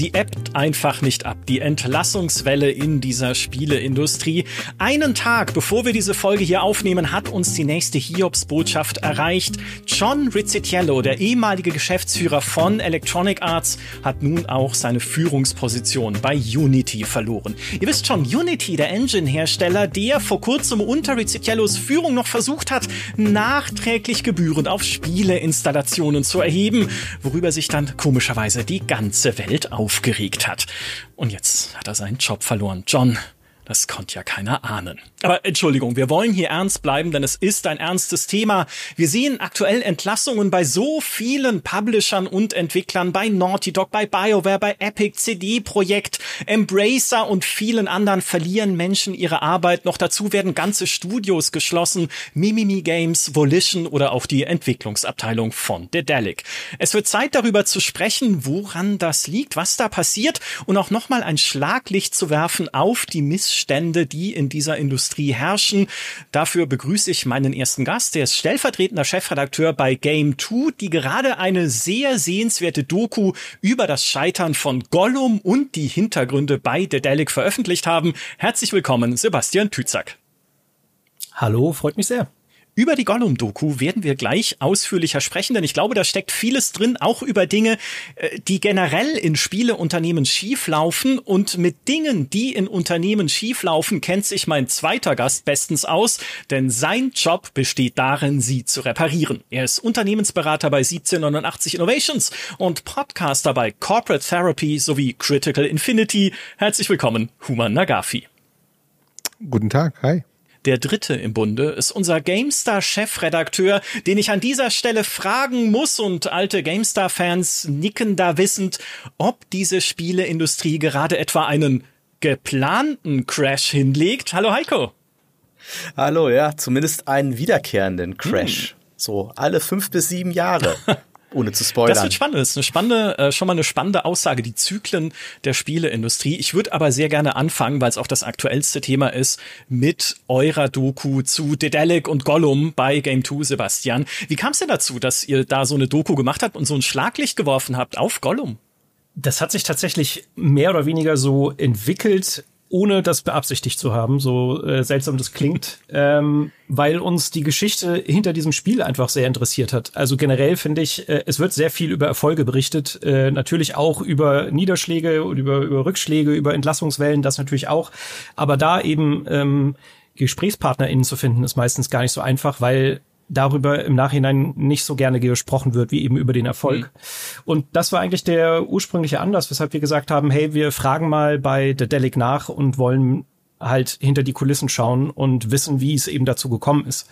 sie ebbt einfach nicht ab. Die Entlassungswelle in dieser Spieleindustrie. Einen Tag bevor wir diese Folge hier aufnehmen, hat uns die nächste Hiobs-Botschaft erreicht. John Rizzitiello, der ehemalige Geschäftsführer von Electronic Arts, hat nun auch seine Führungsposition bei Unity verloren. Ihr wisst schon, Unity, der Engine-Hersteller, der vor kurzem unter Rizzitiellos Führung noch versucht hat, nachträglich Gebühren auf Spieleinstallationen zu erheben, worüber sich dann komischerweise die ganze Welt aufgeregt hat. Und jetzt hat er seinen Job verloren. John, das konnte ja keiner ahnen. Aber Entschuldigung, wir wollen hier ernst bleiben, denn es ist ein ernstes Thema. Wir sehen aktuell Entlassungen bei so vielen Publishern und Entwicklern, bei Naughty Dog, bei BioWare, bei Epic, CD Projekt, Embracer und vielen anderen verlieren Menschen ihre Arbeit. Noch dazu werden ganze Studios geschlossen, Mimimi Games, Volition oder auch die Entwicklungsabteilung von Dedelic. Es wird Zeit darüber zu sprechen, woran das liegt, was da passiert und auch nochmal ein Schlaglicht zu werfen auf die Missstände, die in dieser Industrie herrschen. Dafür begrüße ich meinen ersten Gast, der ist stellvertretender Chefredakteur bei Game 2, die gerade eine sehr sehenswerte Doku über das Scheitern von Gollum und die Hintergründe bei Dedelic veröffentlicht haben. Herzlich willkommen, Sebastian Tüzack. Hallo, freut mich sehr. Über die Gollum-Doku werden wir gleich ausführlicher sprechen, denn ich glaube, da steckt vieles drin, auch über Dinge, äh, die generell in Spieleunternehmen schieflaufen. Und mit Dingen, die in Unternehmen schieflaufen, kennt sich mein zweiter Gast bestens aus, denn sein Job besteht darin, sie zu reparieren. Er ist Unternehmensberater bei 1789 Innovations und Podcaster bei Corporate Therapy sowie Critical Infinity. Herzlich willkommen, Human Nagafi. Guten Tag, hi. Der dritte im Bunde ist unser GameStar-Chefredakteur, den ich an dieser Stelle fragen muss und alte GameStar-Fans nicken da wissend, ob diese Spieleindustrie gerade etwa einen geplanten Crash hinlegt. Hallo Heiko. Hallo, ja, zumindest einen wiederkehrenden Crash. Hm. So alle fünf bis sieben Jahre. ohne zu spoilern. Das wird spannend. Das ist eine spannende, äh, schon mal eine spannende Aussage, die Zyklen der Spieleindustrie. Ich würde aber sehr gerne anfangen, weil es auch das aktuellste Thema ist, mit eurer Doku zu Dedelic und Gollum bei Game 2, Sebastian. Wie kam es denn dazu, dass ihr da so eine Doku gemacht habt und so ein Schlaglicht geworfen habt auf Gollum? Das hat sich tatsächlich mehr oder weniger so entwickelt ohne das beabsichtigt zu haben, so äh, seltsam das klingt, ähm, weil uns die Geschichte hinter diesem Spiel einfach sehr interessiert hat. Also generell finde ich, äh, es wird sehr viel über Erfolge berichtet, äh, natürlich auch über Niederschläge und über, über Rückschläge, über Entlassungswellen, das natürlich auch. Aber da eben ähm, GesprächspartnerInnen zu finden, ist meistens gar nicht so einfach, weil darüber im Nachhinein nicht so gerne gesprochen wird, wie eben über den Erfolg. Mhm. Und das war eigentlich der ursprüngliche Anlass, weshalb wir gesagt haben, hey, wir fragen mal bei The Delic nach und wollen halt hinter die Kulissen schauen und wissen, wie es eben dazu gekommen ist.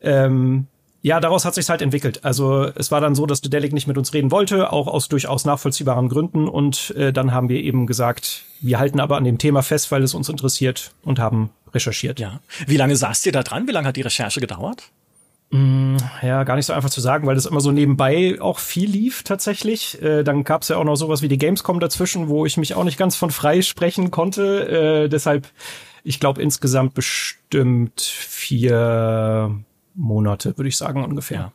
Ähm, ja, daraus hat sich halt entwickelt. Also es war dann so, dass The Delic nicht mit uns reden wollte, auch aus durchaus nachvollziehbaren Gründen. Und äh, dann haben wir eben gesagt, wir halten aber an dem Thema fest, weil es uns interessiert und haben recherchiert. Ja. Wie lange saßt ihr da dran? Wie lange hat die Recherche gedauert? Mm, ja, gar nicht so einfach zu sagen, weil das immer so nebenbei auch viel lief tatsächlich. Äh, dann gab's ja auch noch sowas wie die Gamescom dazwischen, wo ich mich auch nicht ganz von frei sprechen konnte. Äh, deshalb, ich glaube insgesamt bestimmt vier Monate, würde ich sagen ungefähr.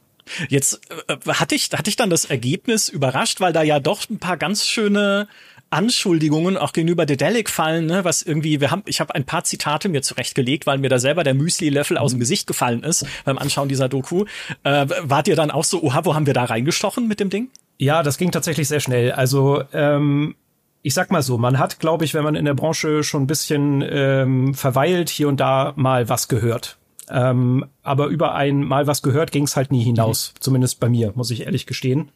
Jetzt äh, hatte ich hatte ich dann das Ergebnis überrascht, weil da ja doch ein paar ganz schöne Anschuldigungen auch gegenüber Dedelic fallen, ne, was irgendwie, wir haben, ich habe ein paar Zitate mir zurechtgelegt, weil mir da selber der Müsli-Löffel aus dem Gesicht gefallen ist beim Anschauen dieser Doku. Äh, wart ihr dann auch so, oha, wo haben wir da reingestochen mit dem Ding? Ja, das ging tatsächlich sehr schnell. Also ähm, ich sag mal so, man hat, glaube ich, wenn man in der Branche schon ein bisschen ähm, verweilt, hier und da mal was gehört. Ähm, aber über ein Mal was gehört ging es halt nie hinaus. Mhm. Zumindest bei mir, muss ich ehrlich gestehen.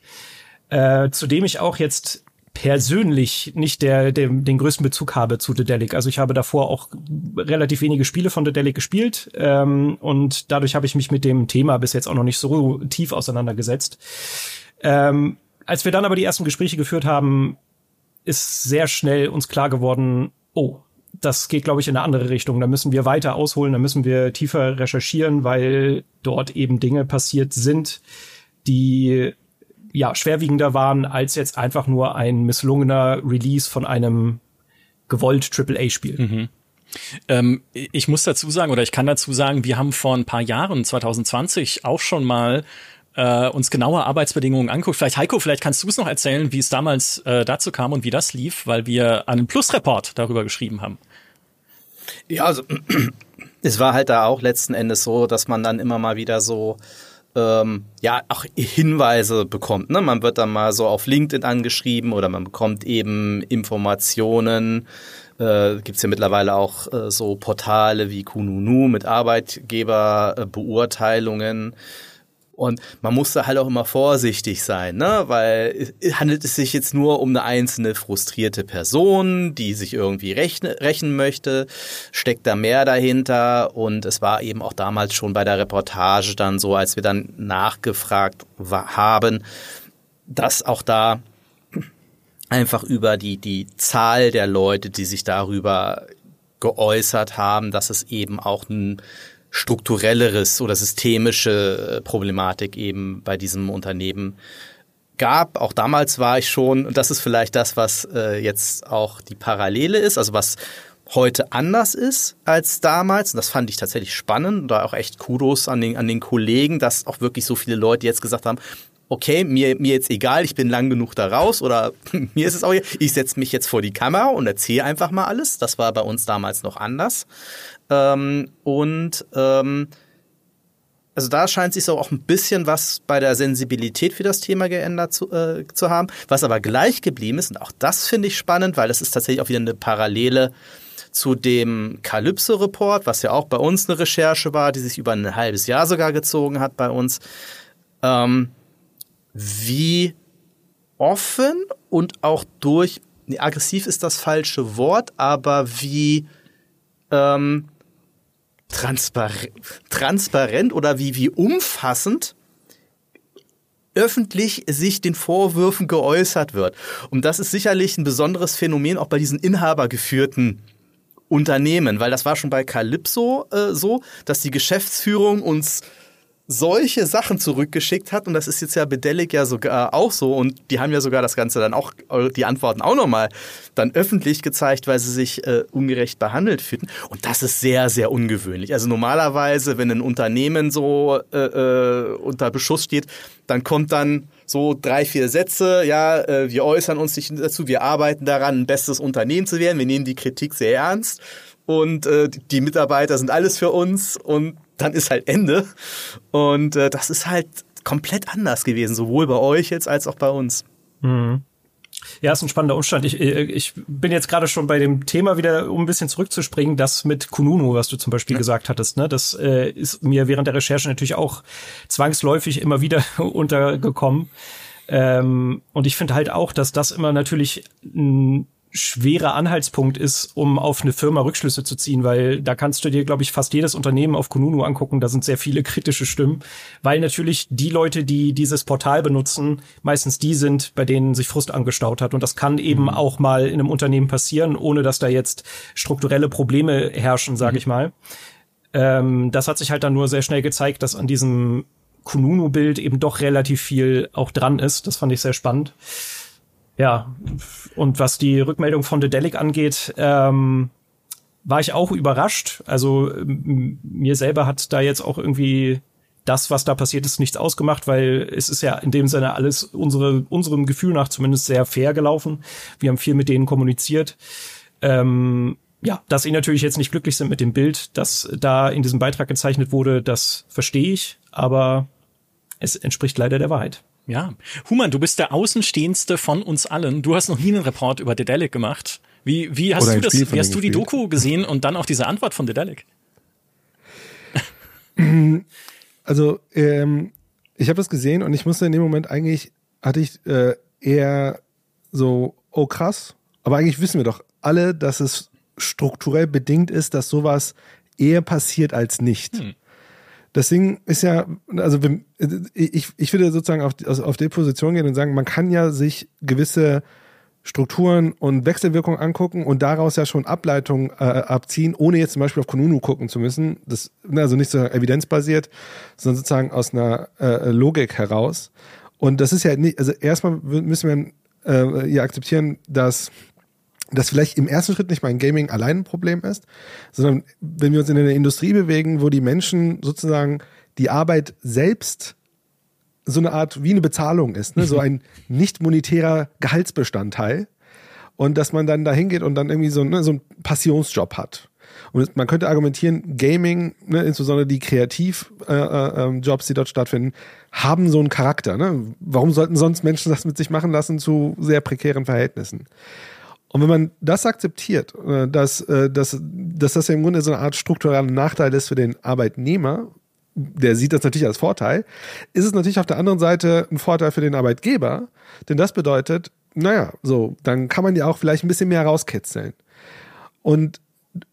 Äh, zudem ich auch jetzt persönlich nicht der, der den größten Bezug habe zu The Delic. Also ich habe davor auch relativ wenige Spiele von The Delic gespielt ähm, und dadurch habe ich mich mit dem Thema bis jetzt auch noch nicht so tief auseinandergesetzt. Ähm, als wir dann aber die ersten Gespräche geführt haben, ist sehr schnell uns klar geworden, oh, das geht, glaube ich, in eine andere Richtung. Da müssen wir weiter ausholen, da müssen wir tiefer recherchieren, weil dort eben Dinge passiert sind, die ja, schwerwiegender waren als jetzt einfach nur ein misslungener Release von einem gewollt AAA-Spiel. Mhm. Ähm, ich muss dazu sagen, oder ich kann dazu sagen, wir haben vor ein paar Jahren, 2020, auch schon mal äh, uns genaue Arbeitsbedingungen anguckt. Vielleicht Heiko, vielleicht kannst du es noch erzählen, wie es damals äh, dazu kam und wie das lief, weil wir einen Plus-Report darüber geschrieben haben. Ja, also es war halt da auch letzten Endes so, dass man dann immer mal wieder so ähm, ja auch Hinweise bekommt. Ne? Man wird dann mal so auf LinkedIn angeschrieben oder man bekommt eben Informationen. Äh, Gibt es ja mittlerweile auch äh, so Portale wie Kununu mit Arbeitgeberbeurteilungen. Äh, und man musste halt auch immer vorsichtig sein, ne? weil handelt es sich jetzt nur um eine einzelne frustrierte Person, die sich irgendwie rechne, rächen möchte, steckt da mehr dahinter und es war eben auch damals schon bei der Reportage dann so, als wir dann nachgefragt haben, dass auch da einfach über die, die Zahl der Leute, die sich darüber geäußert haben, dass es eben auch ein strukturelleres oder systemische äh, Problematik eben bei diesem Unternehmen gab. Auch damals war ich schon, und das ist vielleicht das, was äh, jetzt auch die Parallele ist, also was heute anders ist als damals. Und das fand ich tatsächlich spannend. Und da auch echt Kudos an den, an den Kollegen, dass auch wirklich so viele Leute jetzt gesagt haben, okay, mir, mir jetzt egal, ich bin lang genug da raus oder mir ist es auch, ich setze mich jetzt vor die Kamera und erzähle einfach mal alles. Das war bei uns damals noch anders. Ähm, und ähm, also da scheint sich so auch ein bisschen was bei der Sensibilität für das Thema geändert zu, äh, zu haben. Was aber gleich geblieben ist, und auch das finde ich spannend, weil das ist tatsächlich auch wieder eine Parallele zu dem Kalypso-Report, was ja auch bei uns eine Recherche war, die sich über ein halbes Jahr sogar gezogen hat bei uns. Ähm, wie offen und auch durch, nee, aggressiv ist das falsche Wort, aber wie ähm, transparent, transparent oder wie, wie umfassend öffentlich sich den Vorwürfen geäußert wird. Und das ist sicherlich ein besonderes Phänomen auch bei diesen inhabergeführten Unternehmen, weil das war schon bei Calypso äh, so, dass die Geschäftsführung uns solche Sachen zurückgeschickt hat. Und das ist jetzt ja Bedelic ja sogar auch so. Und die haben ja sogar das Ganze dann auch, die Antworten auch nochmal dann öffentlich gezeigt, weil sie sich äh, ungerecht behandelt fühlten. Und das ist sehr, sehr ungewöhnlich. Also normalerweise, wenn ein Unternehmen so äh, äh, unter Beschuss steht, dann kommt dann so drei, vier Sätze, ja, äh, wir äußern uns nicht dazu, wir arbeiten daran, ein bestes Unternehmen zu werden, wir nehmen die Kritik sehr ernst. Und äh, die Mitarbeiter sind alles für uns. Und dann ist halt Ende. Und äh, das ist halt komplett anders gewesen, sowohl bei euch jetzt als auch bei uns. Mhm. Ja, ist ein spannender Umstand. Ich, äh, ich bin jetzt gerade schon bei dem Thema wieder, um ein bisschen zurückzuspringen, das mit Kununu, was du zum Beispiel ja. gesagt hattest. Ne? Das äh, ist mir während der Recherche natürlich auch zwangsläufig immer wieder untergekommen. Ähm, und ich finde halt auch, dass das immer natürlich ein schwerer Anhaltspunkt ist, um auf eine Firma Rückschlüsse zu ziehen, weil da kannst du dir, glaube ich, fast jedes Unternehmen auf Kununu angucken. Da sind sehr viele kritische Stimmen, weil natürlich die Leute, die dieses Portal benutzen, meistens die sind, bei denen sich Frust angestaut hat. Und das kann eben mhm. auch mal in einem Unternehmen passieren, ohne dass da jetzt strukturelle Probleme herrschen, sage mhm. ich mal. Ähm, das hat sich halt dann nur sehr schnell gezeigt, dass an diesem Kununu-Bild eben doch relativ viel auch dran ist. Das fand ich sehr spannend. Ja, und was die Rückmeldung von Dedelic angeht, ähm, war ich auch überrascht. Also mir selber hat da jetzt auch irgendwie das, was da passiert ist, nichts ausgemacht, weil es ist ja in dem Sinne alles unsere, unserem Gefühl nach zumindest sehr fair gelaufen. Wir haben viel mit denen kommuniziert. Ähm, ja, dass sie natürlich jetzt nicht glücklich sind mit dem Bild, das da in diesem Beitrag gezeichnet wurde, das verstehe ich, aber es entspricht leider der Wahrheit. Ja. Human, du bist der Außenstehendste von uns allen. Du hast noch nie einen Report über Dedelic gemacht. Wie, wie hast Oder du das, wie hast du die Doku gesehen und dann auch diese Antwort von Dedelic? Also, ähm, ich habe das gesehen und ich musste in dem Moment eigentlich, hatte ich äh, eher so, oh krass, aber eigentlich wissen wir doch alle, dass es strukturell bedingt ist, dass sowas eher passiert als nicht. Hm. Das Ding ist ja, also ich, ich würde sozusagen auf, auf die Position gehen und sagen, man kann ja sich gewisse Strukturen und Wechselwirkungen angucken und daraus ja schon Ableitungen äh, abziehen, ohne jetzt zum Beispiel auf Kununu gucken zu müssen. Das ne, also nicht so evidenzbasiert, sondern sozusagen aus einer äh, Logik heraus. Und das ist ja nicht, also erstmal müssen wir äh, ja akzeptieren, dass das vielleicht im ersten Schritt nicht mal ein Gaming allein ein Problem ist, sondern wenn wir uns in einer Industrie bewegen, wo die Menschen sozusagen die Arbeit selbst so eine Art wie eine Bezahlung ist, ne? so ein nicht monetärer Gehaltsbestandteil und dass man dann da hingeht und dann irgendwie so, ne, so einen Passionsjob hat. Und man könnte argumentieren, Gaming, ne, insbesondere die Kreativjobs, äh, äh, ähm, Jobs, die dort stattfinden, haben so einen Charakter. Ne? Warum sollten sonst Menschen das mit sich machen lassen zu sehr prekären Verhältnissen? Und wenn man das akzeptiert, äh, dass, äh, dass, dass das ja im Grunde so eine Art struktureller Nachteil ist für den Arbeitnehmer, der sieht das natürlich als Vorteil, ist es natürlich auf der anderen Seite ein Vorteil für den Arbeitgeber, denn das bedeutet, naja, so, dann kann man ja auch vielleicht ein bisschen mehr rauskitzeln. Und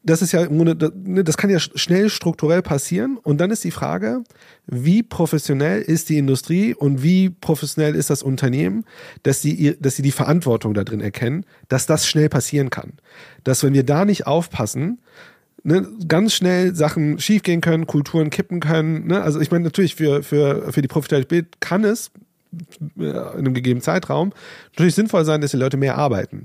das ist ja im Grunde, ne, das kann ja schnell strukturell passieren. Und dann ist die Frage, wie professionell ist die Industrie und wie professionell ist das Unternehmen, dass sie, dass sie die Verantwortung da drin erkennen, dass das schnell passieren kann. Dass wenn wir da nicht aufpassen, ne, ganz schnell Sachen schiefgehen können, Kulturen kippen können. Ne? Also ich meine, natürlich für, für, für die Profitabilität kann es äh, in einem gegebenen Zeitraum natürlich sinnvoll sein, dass die Leute mehr arbeiten.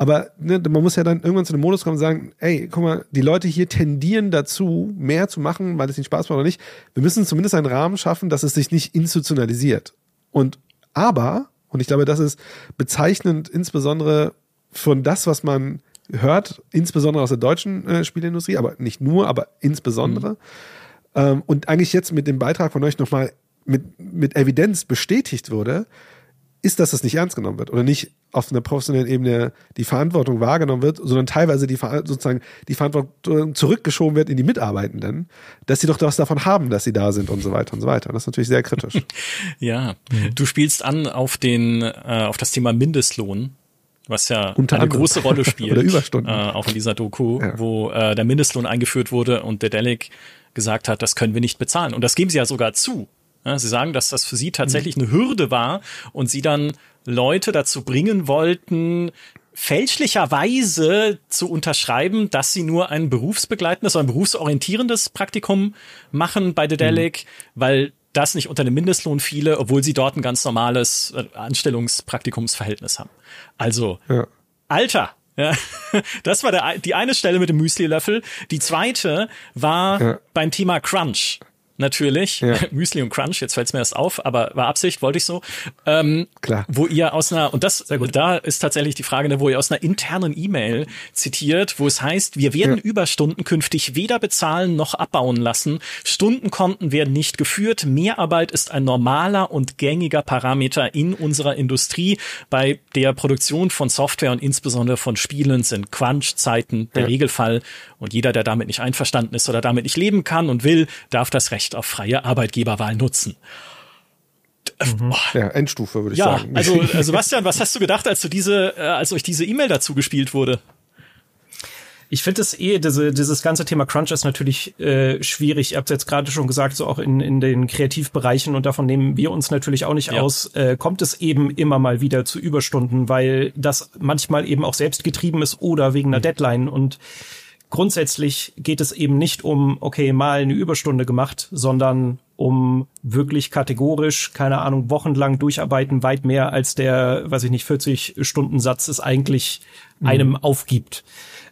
Aber ne, man muss ja dann irgendwann zu einem Modus kommen und sagen, ey, guck mal, die Leute hier tendieren dazu, mehr zu machen, weil es ihnen Spaß macht oder nicht. Wir müssen zumindest einen Rahmen schaffen, dass es sich nicht institutionalisiert. Und aber, und ich glaube, das ist bezeichnend insbesondere von das, was man hört, insbesondere aus der deutschen äh, Spielindustrie, aber nicht nur, aber insbesondere. Mhm. Ähm, und eigentlich jetzt mit dem Beitrag von euch nochmal mit, mit Evidenz bestätigt wurde, ist, dass das nicht ernst genommen wird oder nicht auf einer professionellen Ebene die Verantwortung wahrgenommen wird, sondern teilweise die sozusagen die Verantwortung zurückgeschoben wird in die Mitarbeitenden, dass sie doch was davon haben, dass sie da sind und so weiter und so weiter. Das ist natürlich sehr kritisch. ja, mhm. du spielst an auf den äh, auf das Thema Mindestlohn was ja Unter eine anderem. große Rolle spielt, Oder Überstunden. Äh, auch in dieser Doku, Ja. wo äh, der Mindestlohn eingeführt wurde und der Delic gesagt hat, das können wir nicht bezahlen. Und das geben sie ja sogar zu. Ja, sie sagen, dass das für sie tatsächlich eine Hürde war und sie dann Leute dazu bringen wollten, fälschlicherweise zu unterschreiben, dass sie nur ein berufsbegleitendes oder ein berufsorientierendes Praktikum machen bei Dedelic, weil das nicht unter dem Mindestlohn fiele, obwohl sie dort ein ganz normales äh, Anstellungspraktikumsverhältnis haben. Also, Ja. Alter! Ja, das war der, die eine Stelle mit dem Müsli-Löffel. Die zweite war Ja. beim Thema Crunch. Natürlich. Ja. Müsli und Crunch, jetzt fällt's mir erst auf, aber war Absicht, wollte ich so. Ähm, Klar. Wo ihr aus einer, und das, da ist tatsächlich die Frage, ne, wo ihr aus einer internen E-Mail zitiert, wo es heißt, wir werden Ja. Überstunden künftig weder bezahlen noch abbauen lassen. Stundenkonten werden nicht geführt. Mehrarbeit ist ein normaler und gängiger Parameter in unserer Industrie. Bei der Produktion von Software und insbesondere von Spielen sind Crunch-Zeiten der Ja. Regelfall. Und jeder, der damit nicht einverstanden ist oder damit nicht leben kann und will, darf das Recht auf freie Arbeitgeberwahl nutzen. Ja, Endstufe würde ich Ja, sagen. also äh, Sebastian, was hast du gedacht, als du diese, äh, als euch diese E-Mail dazu gespielt wurde? Ich finde es eh, diese, dieses ganze Thema Crunch ist natürlich äh, schwierig. Ihr habt jetzt gerade schon gesagt, so auch in, in den Kreativbereichen und davon nehmen wir uns natürlich auch nicht Ja. aus, äh, kommt es eben immer mal wieder zu Überstunden, weil das manchmal eben auch selbst getrieben ist oder wegen einer Deadline und grundsätzlich geht es eben nicht um, okay, mal eine Überstunde gemacht, sondern um wirklich kategorisch, keine Ahnung, wochenlang durcharbeiten, weit mehr als der, weiß ich nicht, 40 Stunden Satz es eigentlich einem aufgibt.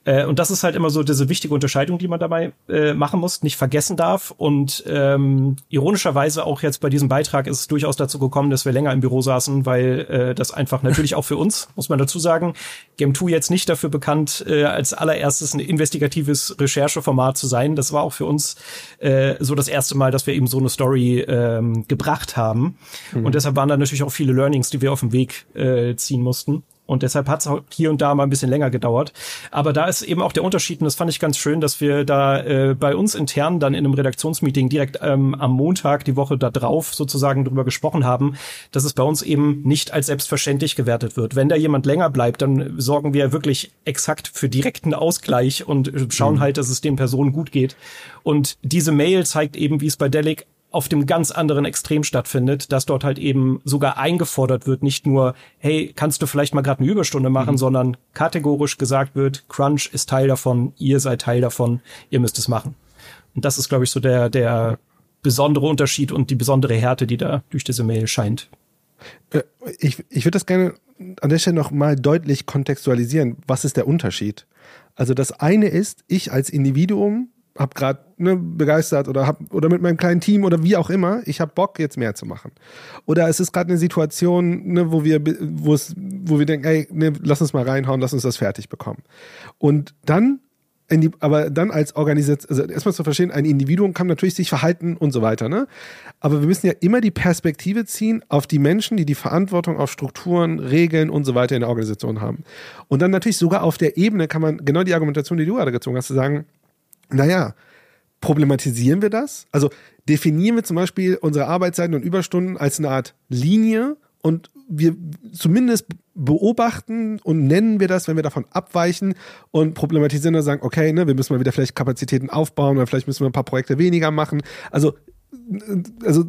Äh, und das ist halt immer so diese wichtige Unterscheidung, die man dabei äh, machen muss, nicht vergessen darf. Und ähm, ironischerweise auch jetzt bei diesem Beitrag ist es durchaus dazu gekommen, dass wir länger im Büro saßen, weil äh, das einfach natürlich auch für uns, muss man dazu sagen, Game 2 jetzt nicht dafür bekannt, äh, als allererstes ein investigatives Rechercheformat zu sein. Das war auch für uns äh, so das erste Mal, dass wir eben so eine Story ähm, gebracht haben. Und deshalb waren da natürlich auch viele Learnings, die wir auf dem Weg äh, ziehen mussten. Und deshalb hat es hier und da mal ein bisschen länger gedauert. Aber da ist eben auch der Unterschied, und das fand ich ganz schön, dass wir da äh, bei uns intern dann in einem Redaktionsmeeting direkt ähm, am Montag die Woche da drauf sozusagen drüber gesprochen haben, dass es bei uns eben nicht als selbstverständlich gewertet wird. Wenn da jemand länger bleibt, dann sorgen wir wirklich exakt für direkten Ausgleich und äh, schauen halt, dass es den Personen gut geht. Und diese Mail zeigt eben, wie es bei Delic auf dem ganz anderen Extrem stattfindet, dass dort halt eben sogar eingefordert wird, nicht nur, hey, kannst du vielleicht mal gerade eine Überstunde machen, sondern kategorisch gesagt wird, Crunch ist Teil davon, ihr seid Teil davon, ihr müsst es machen. Und das ist, glaube ich, so der, der besondere Unterschied und die besondere Härte, die da durch diese Mail scheint. Äh, ich, ich würde das gerne an der Stelle noch mal deutlich kontextualisieren. Was ist der Unterschied? Also das eine ist, ich als Individuum hab gerade ne, begeistert oder hab oder mit meinem kleinen Team oder wie auch immer, ich habe Bock jetzt mehr zu machen. Oder es ist gerade eine Situation, ne, wo wir wo es wo wir denken, ey, ne, lass uns mal reinhauen, lass uns das fertig bekommen. Und dann die, aber dann als Organisation, also erstmal zu verstehen, ein Individuum kann natürlich sich verhalten und so weiter, ne? Aber wir müssen ja immer die Perspektive ziehen auf die Menschen, die die Verantwortung auf Strukturen, Regeln und so weiter in der Organisation haben. Und dann natürlich sogar auf der Ebene kann man genau die Argumentation, die du gerade gezogen hast, zu sagen, naja, problematisieren wir das? Also definieren wir zum Beispiel unsere Arbeitszeiten und Überstunden als eine Art Linie und wir zumindest beobachten und nennen wir das, wenn wir davon abweichen und problematisieren und sagen, okay, ne, wir müssen mal wieder vielleicht Kapazitäten aufbauen oder vielleicht müssen wir ein paar Projekte weniger machen. Also, also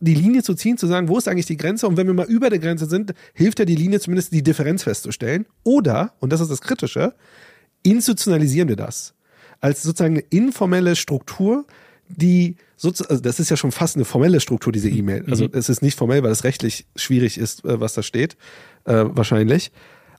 die Linie zu ziehen, zu sagen, wo ist eigentlich die Grenze? Und wenn wir mal über der Grenze sind, hilft ja die Linie zumindest die Differenz festzustellen. Oder, und das ist das Kritische, institutionalisieren wir das als sozusagen eine informelle Struktur, die sozusagen, also das ist ja schon fast eine formelle Struktur, diese E-Mail. Also mhm. es ist nicht formell, weil es rechtlich schwierig ist, äh, was da steht, äh, wahrscheinlich.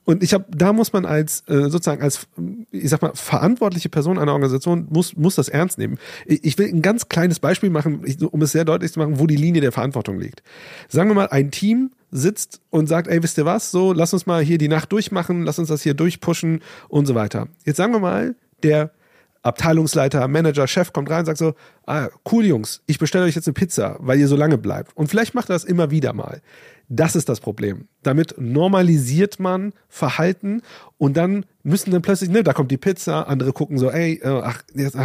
Und ich habe, da muss man als äh, sozusagen als, ich sag mal, verantwortliche Person einer Organisation muss muss das ernst nehmen. Ich, ich will ein ganz kleines Beispiel machen, um es sehr deutlich zu machen, wo die Linie der Verantwortung liegt. Sagen wir mal, ein Team sitzt und sagt, ey, wisst ihr was? So, lass uns mal hier die Nacht durchmachen, lass uns das hier durchpushen und so weiter. Jetzt sagen wir mal, der Abteilungsleiter, Manager, Chef kommt rein und sagt so, ah, cool Jungs, ich bestelle euch jetzt eine Pizza, weil ihr so lange bleibt. Und vielleicht macht er das immer wieder mal. Das ist das Problem. Damit normalisiert man Verhalten und dann müssen dann plötzlich, ne, da kommt die Pizza, andere gucken so, ey, äh, ach,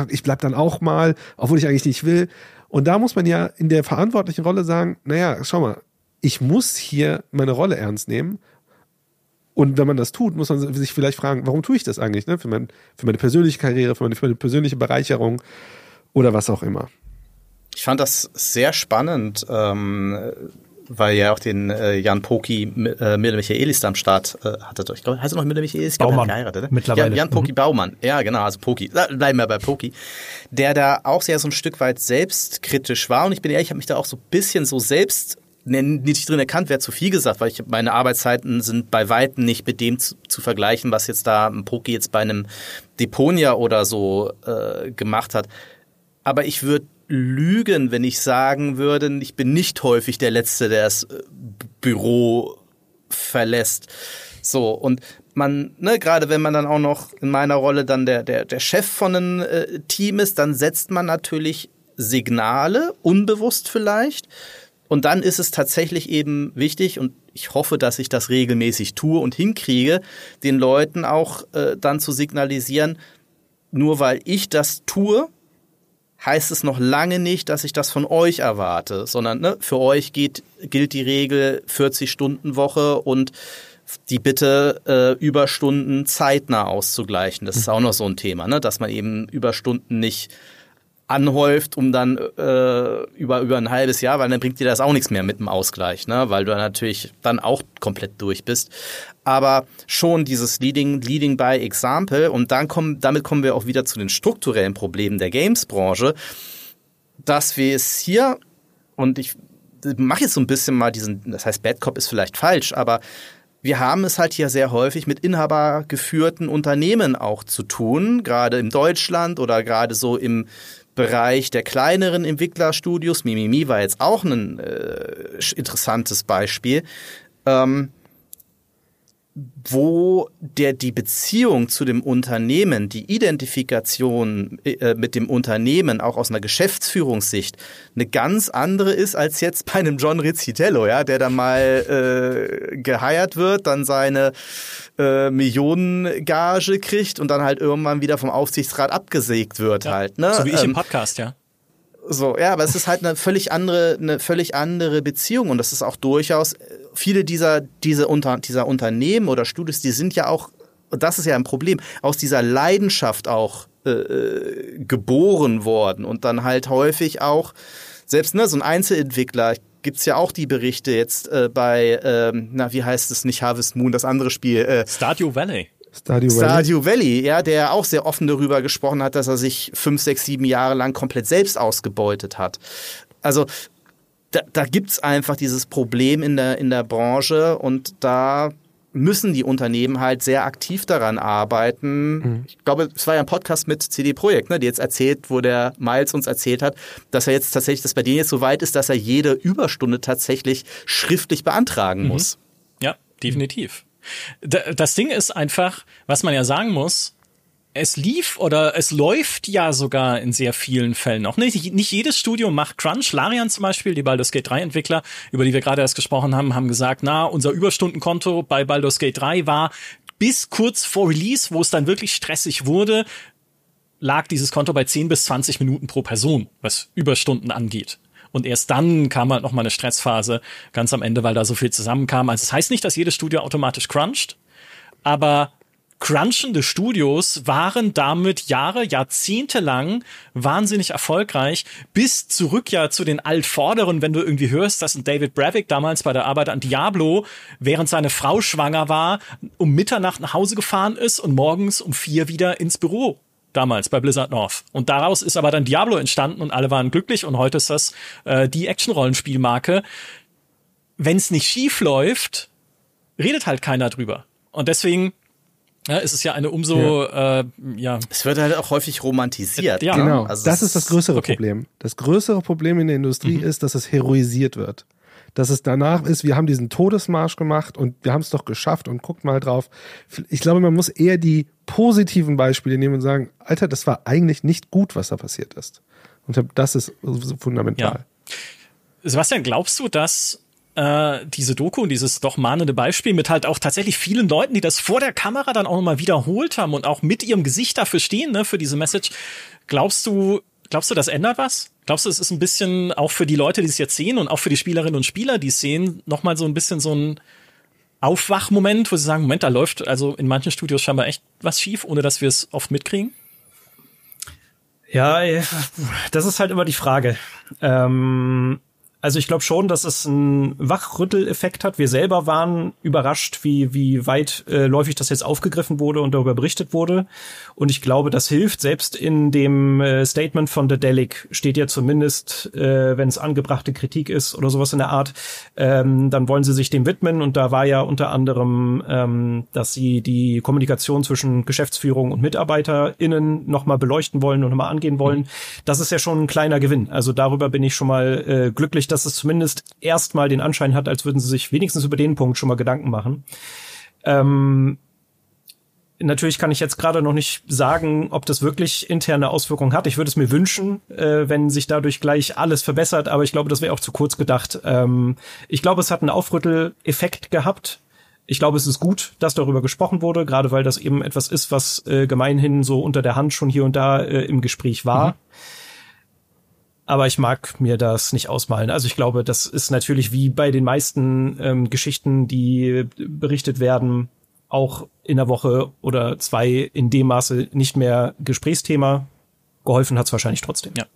ich bleib dann auch mal, obwohl ich eigentlich nicht will. Und da muss man ja in der verantwortlichen Rolle sagen, naja, schau mal, ich muss hier meine Rolle ernst nehmen und wenn man das tut, muss man sich vielleicht fragen, warum tue ich das eigentlich? Ne? Für, mein, für meine persönliche Karriere, für meine, für meine persönliche Bereicherung oder was auch immer. Ich fand das sehr spannend, ähm, weil ja auch den äh, Jan Poki äh, Mille Michaelis da am Start äh, hatte. Ich glaube, heißt er noch Mille Michaelis? Ich Baumann. Geheiratet, ne? Mittlerweile. Ja, Jan Poki mhm. Baumann. Ja, genau, also Poki. Bleiben wir bei Poki. Der da auch sehr so ein Stück weit selbstkritisch war. Und ich bin ehrlich, ich habe mich da auch so ein bisschen so selbst nicht drin erkannt, wäre zu viel gesagt, weil ich meine Arbeitszeiten sind bei Weitem nicht mit dem zu, zu vergleichen, was jetzt da ein Poki jetzt bei einem Deponia oder so äh, gemacht hat. Aber ich würde lügen, wenn ich sagen würde, ich bin nicht häufig der Letzte, der das äh, Büro verlässt. So, und man, ne, gerade wenn man dann auch noch in meiner Rolle dann der, der, der Chef von einem äh, Team ist, dann setzt man natürlich Signale, unbewusst vielleicht, und dann ist es tatsächlich eben wichtig, und ich hoffe, dass ich das regelmäßig tue und hinkriege, den Leuten auch äh, dann zu signalisieren, nur weil ich das tue, heißt es noch lange nicht, dass ich das von euch erwarte, sondern ne, für euch geht, gilt die Regel 40-Stunden-Woche und die Bitte, äh, Überstunden zeitnah auszugleichen. Das ist auch noch so ein Thema, ne? dass man eben Überstunden nicht anhäuft, um dann äh, über, über ein halbes Jahr, weil dann bringt dir das auch nichts mehr mit dem Ausgleich, ne? weil du natürlich dann auch komplett durch bist. Aber schon dieses Leading, Leading by Example und dann kommen, damit kommen wir auch wieder zu den strukturellen Problemen der Games-Branche, dass wir es hier, und ich mache jetzt so ein bisschen mal diesen, das heißt Bad Cop ist vielleicht falsch, aber wir haben es halt hier sehr häufig mit inhabergeführten Unternehmen auch zu tun, gerade in Deutschland oder gerade so im Bereich der kleineren Entwicklerstudios, Mimimi war jetzt auch ein äh, interessantes Beispiel, ähm, wo der, die Beziehung zu dem Unternehmen, die Identifikation äh, mit dem Unternehmen auch aus einer Geschäftsführungssicht eine ganz andere ist als jetzt bei einem John Rizzitello, ja, der da mal äh, geheiert wird, dann seine äh, Millionengage kriegt und dann halt irgendwann wieder vom Aufsichtsrat abgesägt wird ja, halt. Ne? So wie ich ähm, im Podcast, ja. So, ja, aber es ist halt eine völlig andere, eine völlig andere Beziehung und das ist auch durchaus viele dieser, diese unter, dieser Unternehmen oder Studios, die sind ja auch, das ist ja ein Problem, aus dieser Leidenschaft auch äh, äh geboren worden und dann halt häufig auch, selbst ne, so ein Einzelentwickler, gibt's ja auch die Berichte jetzt äh, bei, ähm, na, wie heißt es nicht Harvest Moon, das andere Spiel? Äh, Stardew Valley. Stardew Valley. Stardew Valley, ja, der auch sehr offen darüber gesprochen hat, dass er sich fünf, sechs, sieben Jahre lang komplett selbst ausgebeutet hat. Also da, da gibt's einfach dieses Problem in der, in der Branche und da müssen die Unternehmen halt sehr aktiv daran arbeiten. Mhm. Ich glaube, es war ja ein Podcast mit CD Projekt, ne, die jetzt erzählt, wo der Miles uns erzählt hat, dass er jetzt tatsächlich, dass bei denen jetzt so weit ist, dass er jede Überstunde tatsächlich schriftlich beantragen mhm. muss. Ja, definitiv. Das Ding ist einfach, was man ja sagen muss, es lief oder es läuft ja sogar in sehr vielen Fällen noch. Nicht, nicht jedes Studio macht Crunch. Larian zum Beispiel, die Baldur's Gate 3 Entwickler, über die wir gerade erst gesprochen haben, haben gesagt, na, unser Überstundenkonto bei Baldur's Gate 3 war bis kurz vor Release, wo es dann wirklich stressig wurde, lag dieses Konto bei 10 bis 20 Minuten pro Person, was Überstunden angeht. Und erst dann kam halt noch mal eine Stressphase ganz am Ende, weil da so viel zusammenkam. Also es das heißt nicht, dass jedes Studio automatisch cruncht, aber crunchende Studios waren damit Jahre, Jahrzehnte lang wahnsinnig erfolgreich, bis zurück ja zu den Altvorderen, wenn du irgendwie hörst, dass David Bravik damals bei der Arbeit an Diablo, während seine Frau schwanger war, um Mitternacht nach Hause gefahren ist und morgens um vier wieder ins Büro damals bei Blizzard North. Und daraus ist aber dann Diablo entstanden und alle waren glücklich und heute ist das äh, die Action-Rollenspielmarke. Wenn es nicht schief läuft, redet halt keiner drüber. Und deswegen ja, es ist ja eine umso, ja. Äh, ja. Es wird halt auch häufig romantisiert. Ja. Genau, also das ist das größere okay. Problem. Das größere Problem in der Industrie mhm. ist, dass es heroisiert wird. Dass es danach ist, wir haben diesen Todesmarsch gemacht und wir haben es doch geschafft und guckt mal drauf. Ich glaube, man muss eher die positiven Beispiele nehmen und sagen, Alter, das war eigentlich nicht gut, was da passiert ist. Und das ist fundamental. Ja. Sebastian, glaubst du, dass äh, diese Doku und dieses doch mahnende Beispiel mit halt auch tatsächlich vielen Leuten, die das vor der Kamera dann auch nochmal wiederholt haben und auch mit ihrem Gesicht dafür stehen, ne, für diese Message. Glaubst du, glaubst du, das ändert was? Glaubst du, es ist ein bisschen auch für die Leute, die es jetzt sehen und auch für die Spielerinnen und Spieler, die es sehen, nochmal so ein bisschen so ein Aufwachmoment, wo sie sagen, Moment, da läuft also in manchen Studios scheinbar echt was schief, ohne dass wir es oft mitkriegen? Ja, das ist halt immer die Frage. Ähm, also ich glaube schon, dass es einen Wachrütteleffekt hat. Wir selber waren überrascht, wie, wie weit äh, das jetzt aufgegriffen wurde und darüber berichtet wurde. Und ich glaube, das hilft. Selbst in dem äh, Statement von The Delic steht ja zumindest, äh, wenn es angebrachte Kritik ist oder sowas in der Art, ähm, dann wollen sie sich dem widmen. Und da war ja unter anderem, ähm, dass sie die Kommunikation zwischen Geschäftsführung und MitarbeiterInnen nochmal beleuchten wollen und nochmal angehen wollen. Das ist ja schon ein kleiner Gewinn. Also darüber bin ich schon mal äh, glücklich dass es zumindest erstmal den Anschein hat, als würden sie sich wenigstens über den Punkt schon mal Gedanken machen. Ähm, natürlich kann ich jetzt gerade noch nicht sagen, ob das wirklich interne Auswirkungen hat. Ich würde es mir wünschen, äh, wenn sich dadurch gleich alles verbessert, aber ich glaube, das wäre auch zu kurz gedacht. Ähm, ich glaube, es hat einen Aufrütteleffekt gehabt. Ich glaube, es ist gut, dass darüber gesprochen wurde, gerade weil das eben etwas ist, was äh, gemeinhin so unter der Hand schon hier und da äh, im Gespräch war. Mhm aber ich mag mir das nicht ausmalen. Also ich glaube, das ist natürlich wie bei den meisten ähm, Geschichten, die berichtet werden, auch in der Woche oder zwei in dem Maße nicht mehr Gesprächsthema. Geholfen hat es wahrscheinlich trotzdem. Ja.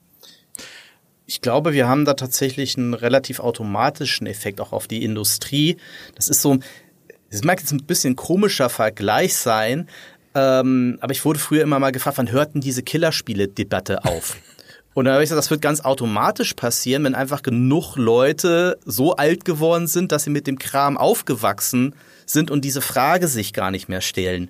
Ich glaube, wir haben da tatsächlich einen relativ automatischen Effekt auch auf die Industrie. Das ist so, es mag jetzt ein bisschen komischer Vergleich sein, ähm, aber ich wurde früher immer mal gefragt, wann hörten diese Killerspiele-Debatte auf? Und dann habe ich gesagt, das wird ganz automatisch passieren, wenn einfach genug Leute so alt geworden sind, dass sie mit dem Kram aufgewachsen sind und diese Frage sich gar nicht mehr stellen.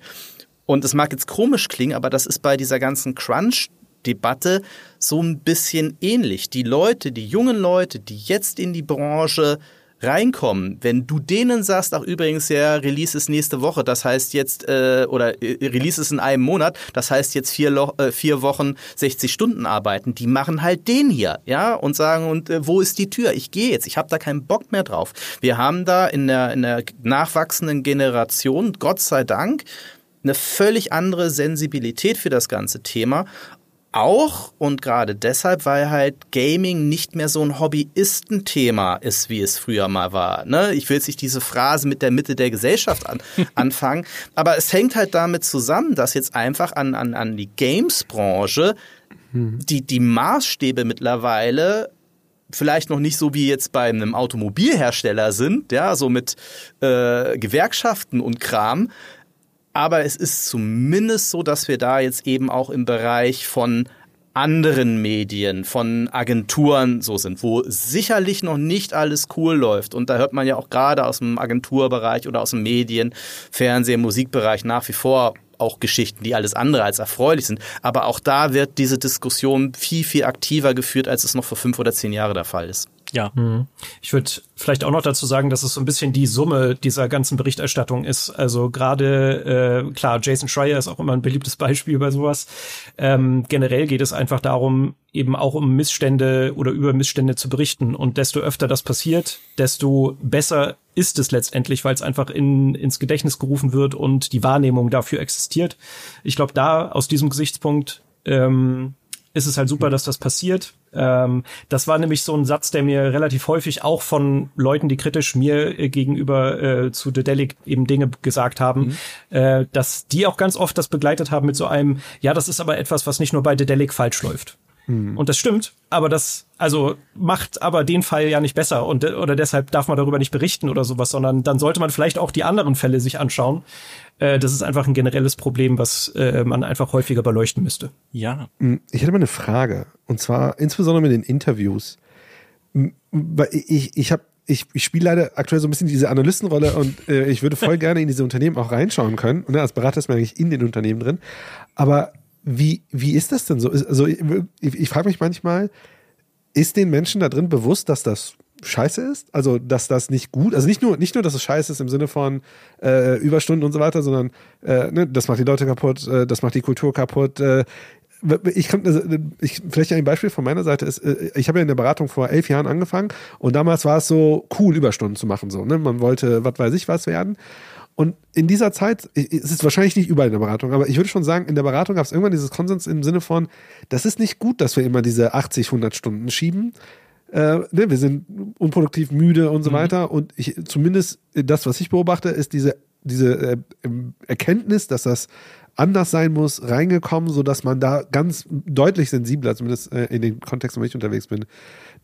Und es mag jetzt komisch klingen, aber das ist bei dieser ganzen Crunch-Debatte so ein bisschen ähnlich. Die Leute, die jungen Leute, die jetzt in die Branche reinkommen, wenn du denen sagst, ach übrigens, ja, Release ist nächste Woche, das heißt jetzt, äh, oder äh, Release ist in einem Monat, das heißt jetzt vier, Lo äh, vier Wochen 60 Stunden arbeiten, die machen halt den hier, ja, und sagen, und äh, wo ist die Tür? Ich gehe jetzt, ich habe da keinen Bock mehr drauf. Wir haben da in der, in der nachwachsenden Generation, Gott sei Dank, eine völlig andere Sensibilität für das ganze Thema auch und gerade deshalb, weil halt Gaming nicht mehr so ein Hobbyistenthema ist, wie es früher mal war. Ne? Ich will jetzt nicht diese Phrase mit der Mitte der Gesellschaft an, anfangen, aber es hängt halt damit zusammen, dass jetzt einfach an, an, an die Games-Branche mhm. die, die Maßstäbe mittlerweile vielleicht noch nicht so wie jetzt bei einem Automobilhersteller sind, ja, so mit äh, Gewerkschaften und Kram, aber es ist zumindest so, dass wir da jetzt eben auch im Bereich von anderen Medien, von Agenturen so sind, wo sicherlich noch nicht alles cool läuft. Und da hört man ja auch gerade aus dem Agenturbereich oder aus dem Medien, Fernsehen, Musikbereich nach wie vor auch Geschichten, die alles andere als erfreulich sind. Aber auch da wird diese Diskussion viel, viel aktiver geführt, als es noch vor fünf oder zehn Jahren der Fall ist. Ja. Mhm. Ich würde vielleicht auch noch dazu sagen, dass es so ein bisschen die Summe dieser ganzen Berichterstattung ist. Also gerade, äh, klar, Jason Schreier ist auch immer ein beliebtes Beispiel bei sowas. Ähm, generell geht es einfach darum, eben auch um Missstände oder über Missstände zu berichten. Und desto öfter das passiert, desto besser ist es letztendlich, weil es einfach in, ins Gedächtnis gerufen wird und die Wahrnehmung dafür existiert. Ich glaube, da aus diesem Gesichtspunkt ähm, ist es halt super, dass das passiert. Ähm, das war nämlich so ein Satz, der mir relativ häufig auch von Leuten, die kritisch mir äh, gegenüber äh, zu The Delic eben Dinge gesagt haben, mhm. äh, dass die auch ganz oft das begleitet haben mit so einem, ja, das ist aber etwas, was nicht nur bei The Delic falsch läuft. Mhm. Und das stimmt, aber das also macht aber den Fall ja nicht besser und oder deshalb darf man darüber nicht berichten oder sowas, sondern dann sollte man vielleicht auch die anderen Fälle sich anschauen. Äh, das ist einfach ein generelles Problem, was äh, man einfach häufiger beleuchten müsste. Ja. Hm, ich hätte mal eine Frage und zwar insbesondere mit den Interviews. Ich ich habe ich, ich spiele leider aktuell so ein bisschen diese Analystenrolle und äh, ich würde voll gerne in diese Unternehmen auch reinschauen können. Und ne, als Berater ist man eigentlich in den Unternehmen drin. Aber wie, wie ist das denn so? Also ich, ich frage mich manchmal, ist den Menschen da drin bewusst, dass das scheiße ist? Also, dass das nicht gut, also nicht nur, nicht nur, dass es scheiße ist im Sinne von äh, Überstunden und so weiter, sondern äh, ne, das macht die Leute kaputt, äh, das macht die Kultur kaputt. Äh, ich kann, also ich, vielleicht ein Beispiel von meiner Seite ist, äh, ich habe ja in der Beratung vor elf Jahren angefangen und damals war es so cool, Überstunden zu machen. So, ne? Man wollte, was weiß ich, was werden. Und in dieser Zeit, es ist wahrscheinlich nicht überall in der Beratung, aber ich würde schon sagen, in der Beratung gab es irgendwann dieses Konsens im Sinne von, das ist nicht gut, dass wir immer diese 80, 100 Stunden schieben. Äh, ne, wir sind unproduktiv, müde und so mhm. weiter. Und ich, zumindest das, was ich beobachte, ist diese, diese äh, Erkenntnis, dass das anders sein muss, reingekommen, so dass man da ganz deutlich sensibler, zumindest äh, in den Kontexten, wo ich unterwegs bin,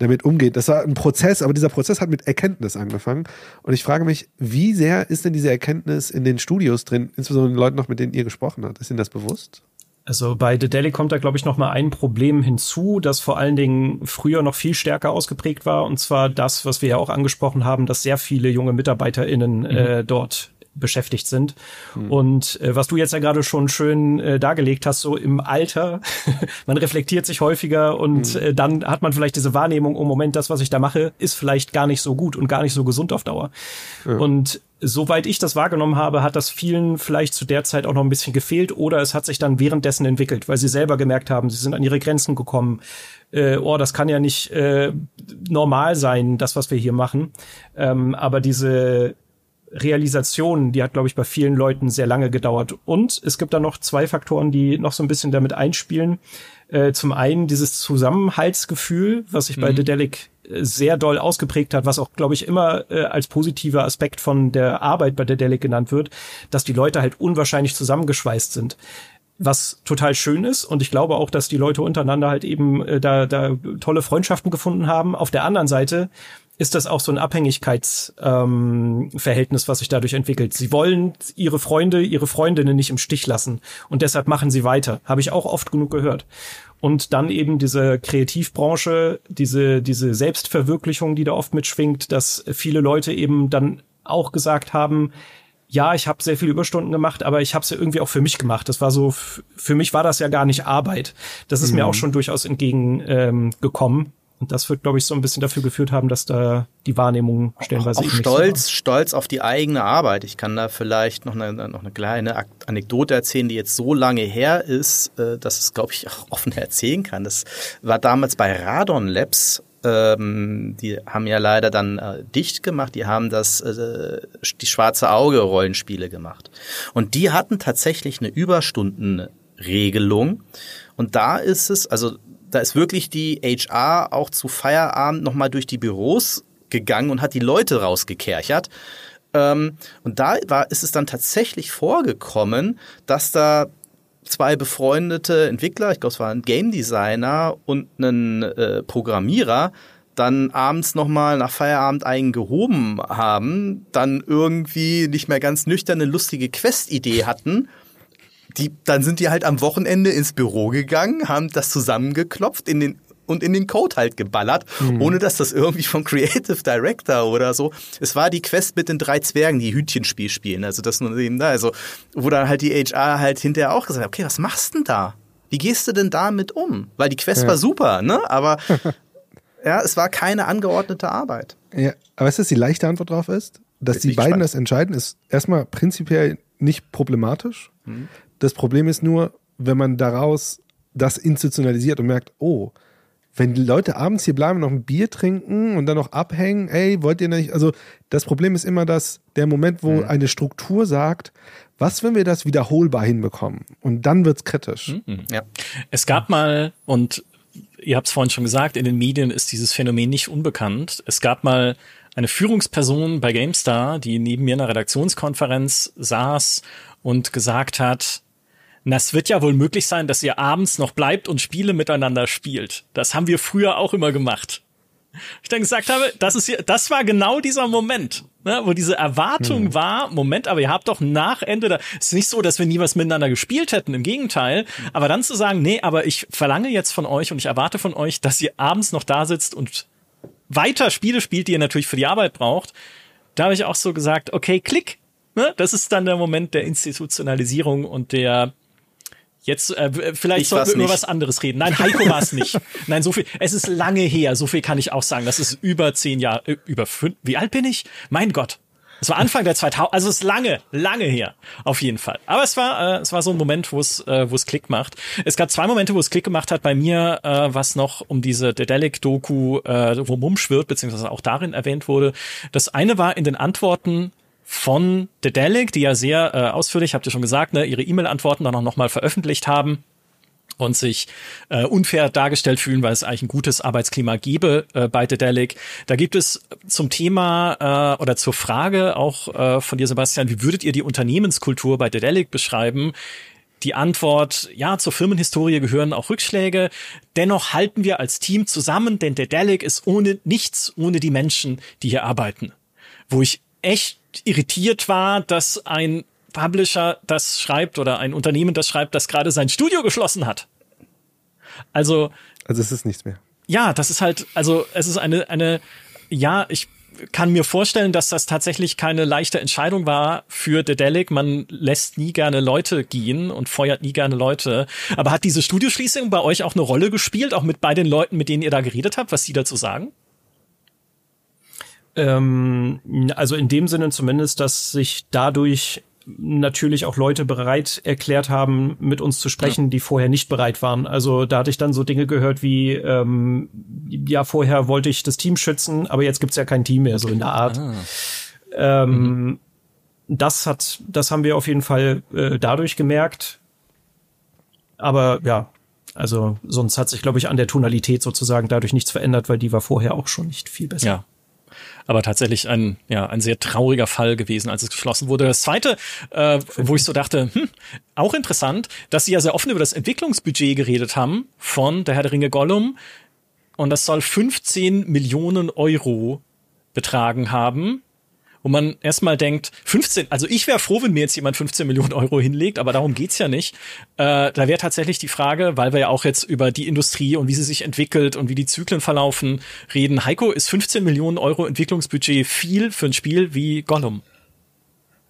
damit umgeht. Das war ein Prozess, aber dieser Prozess hat mit Erkenntnis angefangen. Und ich frage mich, wie sehr ist denn diese Erkenntnis in den Studios drin, insbesondere den Leuten noch, mit denen ihr gesprochen habt? Ist Ihnen das bewusst? Also bei The Daily kommt da, glaube ich, noch mal ein Problem hinzu, das vor allen Dingen früher noch viel stärker ausgeprägt war. Und zwar das, was wir ja auch angesprochen haben, dass sehr viele junge MitarbeiterInnen mhm. äh, dort beschäftigt sind. Mhm. Und äh, was du jetzt ja gerade schon schön äh, dargelegt hast, so im Alter, man reflektiert sich häufiger und mhm. äh, dann hat man vielleicht diese Wahrnehmung, oh Moment, das, was ich da mache, ist vielleicht gar nicht so gut und gar nicht so gesund auf Dauer. Ja. Und soweit ich das wahrgenommen habe, hat das vielen vielleicht zu der Zeit auch noch ein bisschen gefehlt oder es hat sich dann währenddessen entwickelt, weil sie selber gemerkt haben, sie sind an ihre Grenzen gekommen. Äh, oh, das kann ja nicht äh, normal sein, das, was wir hier machen. Ähm, aber diese Realisation, die hat, glaube ich, bei vielen Leuten sehr lange gedauert. Und es gibt da noch zwei Faktoren, die noch so ein bisschen damit einspielen. Äh, zum einen dieses Zusammenhaltsgefühl, was sich mhm. bei Dedelic äh, sehr doll ausgeprägt hat, was auch, glaube ich, immer äh, als positiver Aspekt von der Arbeit bei Dedelic genannt wird, dass die Leute halt unwahrscheinlich zusammengeschweißt sind was total schön ist. Und ich glaube auch, dass die Leute untereinander halt eben äh, da, da tolle Freundschaften gefunden haben. Auf der anderen Seite ist das auch so ein Abhängigkeitsverhältnis, ähm, was sich dadurch entwickelt. Sie wollen ihre Freunde, ihre Freundinnen nicht im Stich lassen und deshalb machen sie weiter. Habe ich auch oft genug gehört. Und dann eben diese Kreativbranche, diese, diese Selbstverwirklichung, die da oft mitschwingt, dass viele Leute eben dann auch gesagt haben, ja, ich habe sehr viele Überstunden gemacht, aber ich habe es ja irgendwie auch für mich gemacht. Das war so, für mich war das ja gar nicht Arbeit. Das ist mhm. mir auch schon durchaus entgegengekommen. Ähm, und das wird, glaube ich, so ein bisschen dafür geführt haben, dass da die Wahrnehmung stellenweise auch, auch stolz, so stolz auf die eigene Arbeit. Ich kann da vielleicht noch eine, noch eine kleine Anekdote erzählen, die jetzt so lange her ist, äh, dass es, glaube ich, auch offen erzählen kann. Das war damals bei Radon Labs. Ähm, die haben ja leider dann äh, dicht gemacht. Die haben das, äh, die schwarze Auge Rollenspiele gemacht. Und die hatten tatsächlich eine Überstundenregelung. Und da ist es, also da ist wirklich die HR auch zu Feierabend nochmal durch die Büros gegangen und hat die Leute rausgekerchert. Ähm, und da war, ist es dann tatsächlich vorgekommen, dass da zwei befreundete Entwickler, ich glaube, es war ein Game Designer und ein äh, Programmierer, dann abends nochmal nach Feierabend einen gehoben haben, dann irgendwie nicht mehr ganz nüchtern eine lustige Quest-Idee hatten die, dann sind die halt am Wochenende ins Büro gegangen, haben das zusammengeklopft in den und in den Code halt geballert, mhm. ohne dass das irgendwie vom Creative Director oder so. Es war die Quest mit den drei Zwergen, die Hütchenspiel spielen. Also das nur eben da, also wo dann halt die HR halt hinterher auch gesagt hat, okay, was machst du denn da? Wie gehst du denn damit um? Weil die Quest ja. war super, ne? Aber ja, es war keine angeordnete Arbeit. Ja, aber weißt du, was die leichte Antwort drauf ist? Dass die beiden spannend. das entscheiden, ist erstmal prinzipiell nicht problematisch. Mhm. Das Problem ist nur, wenn man daraus das institutionalisiert und merkt, oh, wenn die Leute abends hier bleiben, noch ein Bier trinken und dann noch abhängen, ey, wollt ihr nicht? Also das Problem ist immer, dass der Moment, wo mhm. eine Struktur sagt, was, wenn wir das wiederholbar hinbekommen? Und dann wird's kritisch. Mhm. Ja. Es gab mal, und ihr habt es vorhin schon gesagt, in den Medien ist dieses Phänomen nicht unbekannt. Es gab mal eine Führungsperson bei GameStar, die neben mir in einer Redaktionskonferenz saß und gesagt hat, na, es wird ja wohl möglich sein, dass ihr abends noch bleibt und Spiele miteinander spielt. Das haben wir früher auch immer gemacht. Ich dann gesagt habe, das ist hier, das war genau dieser Moment, ne, wo diese Erwartung hm. war, Moment, aber ihr habt doch nach Ende da, es ist nicht so, dass wir nie was miteinander gespielt hätten, im Gegenteil, aber dann zu sagen, nee, aber ich verlange jetzt von euch und ich erwarte von euch, dass ihr abends noch da sitzt und weiter Spiele spielt, die ihr natürlich für die Arbeit braucht, da habe ich auch so gesagt, okay, klick, ne, das ist dann der Moment der Institutionalisierung und der Jetzt äh, vielleicht sollten wir über was anderes reden. Nein, Heiko war es nicht. Nein, so viel. Es ist lange her. So viel kann ich auch sagen. Das ist über zehn Jahre, äh, über fünf. Wie alt bin ich? Mein Gott. Es war Anfang der 2000. Also es ist lange, lange her. Auf jeden Fall. Aber es war, äh, es war so ein Moment, wo es, äh, wo es Klick macht. Es gab zwei Momente, wo es Klick gemacht hat bei mir, äh, was noch um diese Dedelic-Doku, äh, wo Mumsch wird, beziehungsweise auch darin erwähnt wurde. Das eine war in den Antworten von Dedelic, die ja sehr äh, ausführlich, habt ihr schon gesagt, ne, ihre E-Mail-Antworten dann auch nochmal veröffentlicht haben und sich äh, unfair dargestellt fühlen, weil es eigentlich ein gutes Arbeitsklima gäbe äh, bei Dedelic. Da gibt es zum Thema äh, oder zur Frage auch äh, von dir, Sebastian, wie würdet ihr die Unternehmenskultur bei Dedelic beschreiben? Die Antwort, ja, zur Firmenhistorie gehören auch Rückschläge. Dennoch halten wir als Team zusammen, denn Dedelic ist ohne nichts, ohne die Menschen, die hier arbeiten. Wo ich echt irritiert war, dass ein Publisher das schreibt oder ein Unternehmen das schreibt, das gerade sein Studio geschlossen hat. Also. Also es ist nichts mehr. Ja, das ist halt, also es ist eine, eine, ja, ich kann mir vorstellen, dass das tatsächlich keine leichte Entscheidung war für Dedelic. Man lässt nie gerne Leute gehen und feuert nie gerne Leute. Aber hat diese Studioschließung bei euch auch eine Rolle gespielt, auch mit bei den Leuten, mit denen ihr da geredet habt, was sie dazu sagen? Ähm, also in dem Sinne zumindest, dass sich dadurch natürlich auch Leute bereit erklärt haben, mit uns zu sprechen, ja. die vorher nicht bereit waren. Also da hatte ich dann so Dinge gehört wie, ähm, ja, vorher wollte ich das Team schützen, aber jetzt gibt's ja kein Team mehr, so in der Art. Ah. Ähm, mhm. Das hat, das haben wir auf jeden Fall äh, dadurch gemerkt. Aber ja, also sonst hat sich, glaube ich, an der Tonalität sozusagen dadurch nichts verändert, weil die war vorher auch schon nicht viel besser. Ja aber tatsächlich ein, ja, ein sehr trauriger Fall gewesen, als es geschlossen wurde. Das zweite, äh, wo ich so dachte, hm, auch interessant, dass sie ja sehr offen über das Entwicklungsbudget geredet haben von der Herr der Ringe Gollum. Und das soll 15 Millionen Euro betragen haben wo man erstmal denkt, 15, also ich wäre froh, wenn mir jetzt jemand 15 Millionen Euro hinlegt, aber darum geht's ja nicht. Äh, da wäre tatsächlich die Frage, weil wir ja auch jetzt über die Industrie und wie sie sich entwickelt und wie die Zyklen verlaufen reden. Heiko, ist 15 Millionen Euro Entwicklungsbudget viel für ein Spiel wie Gollum?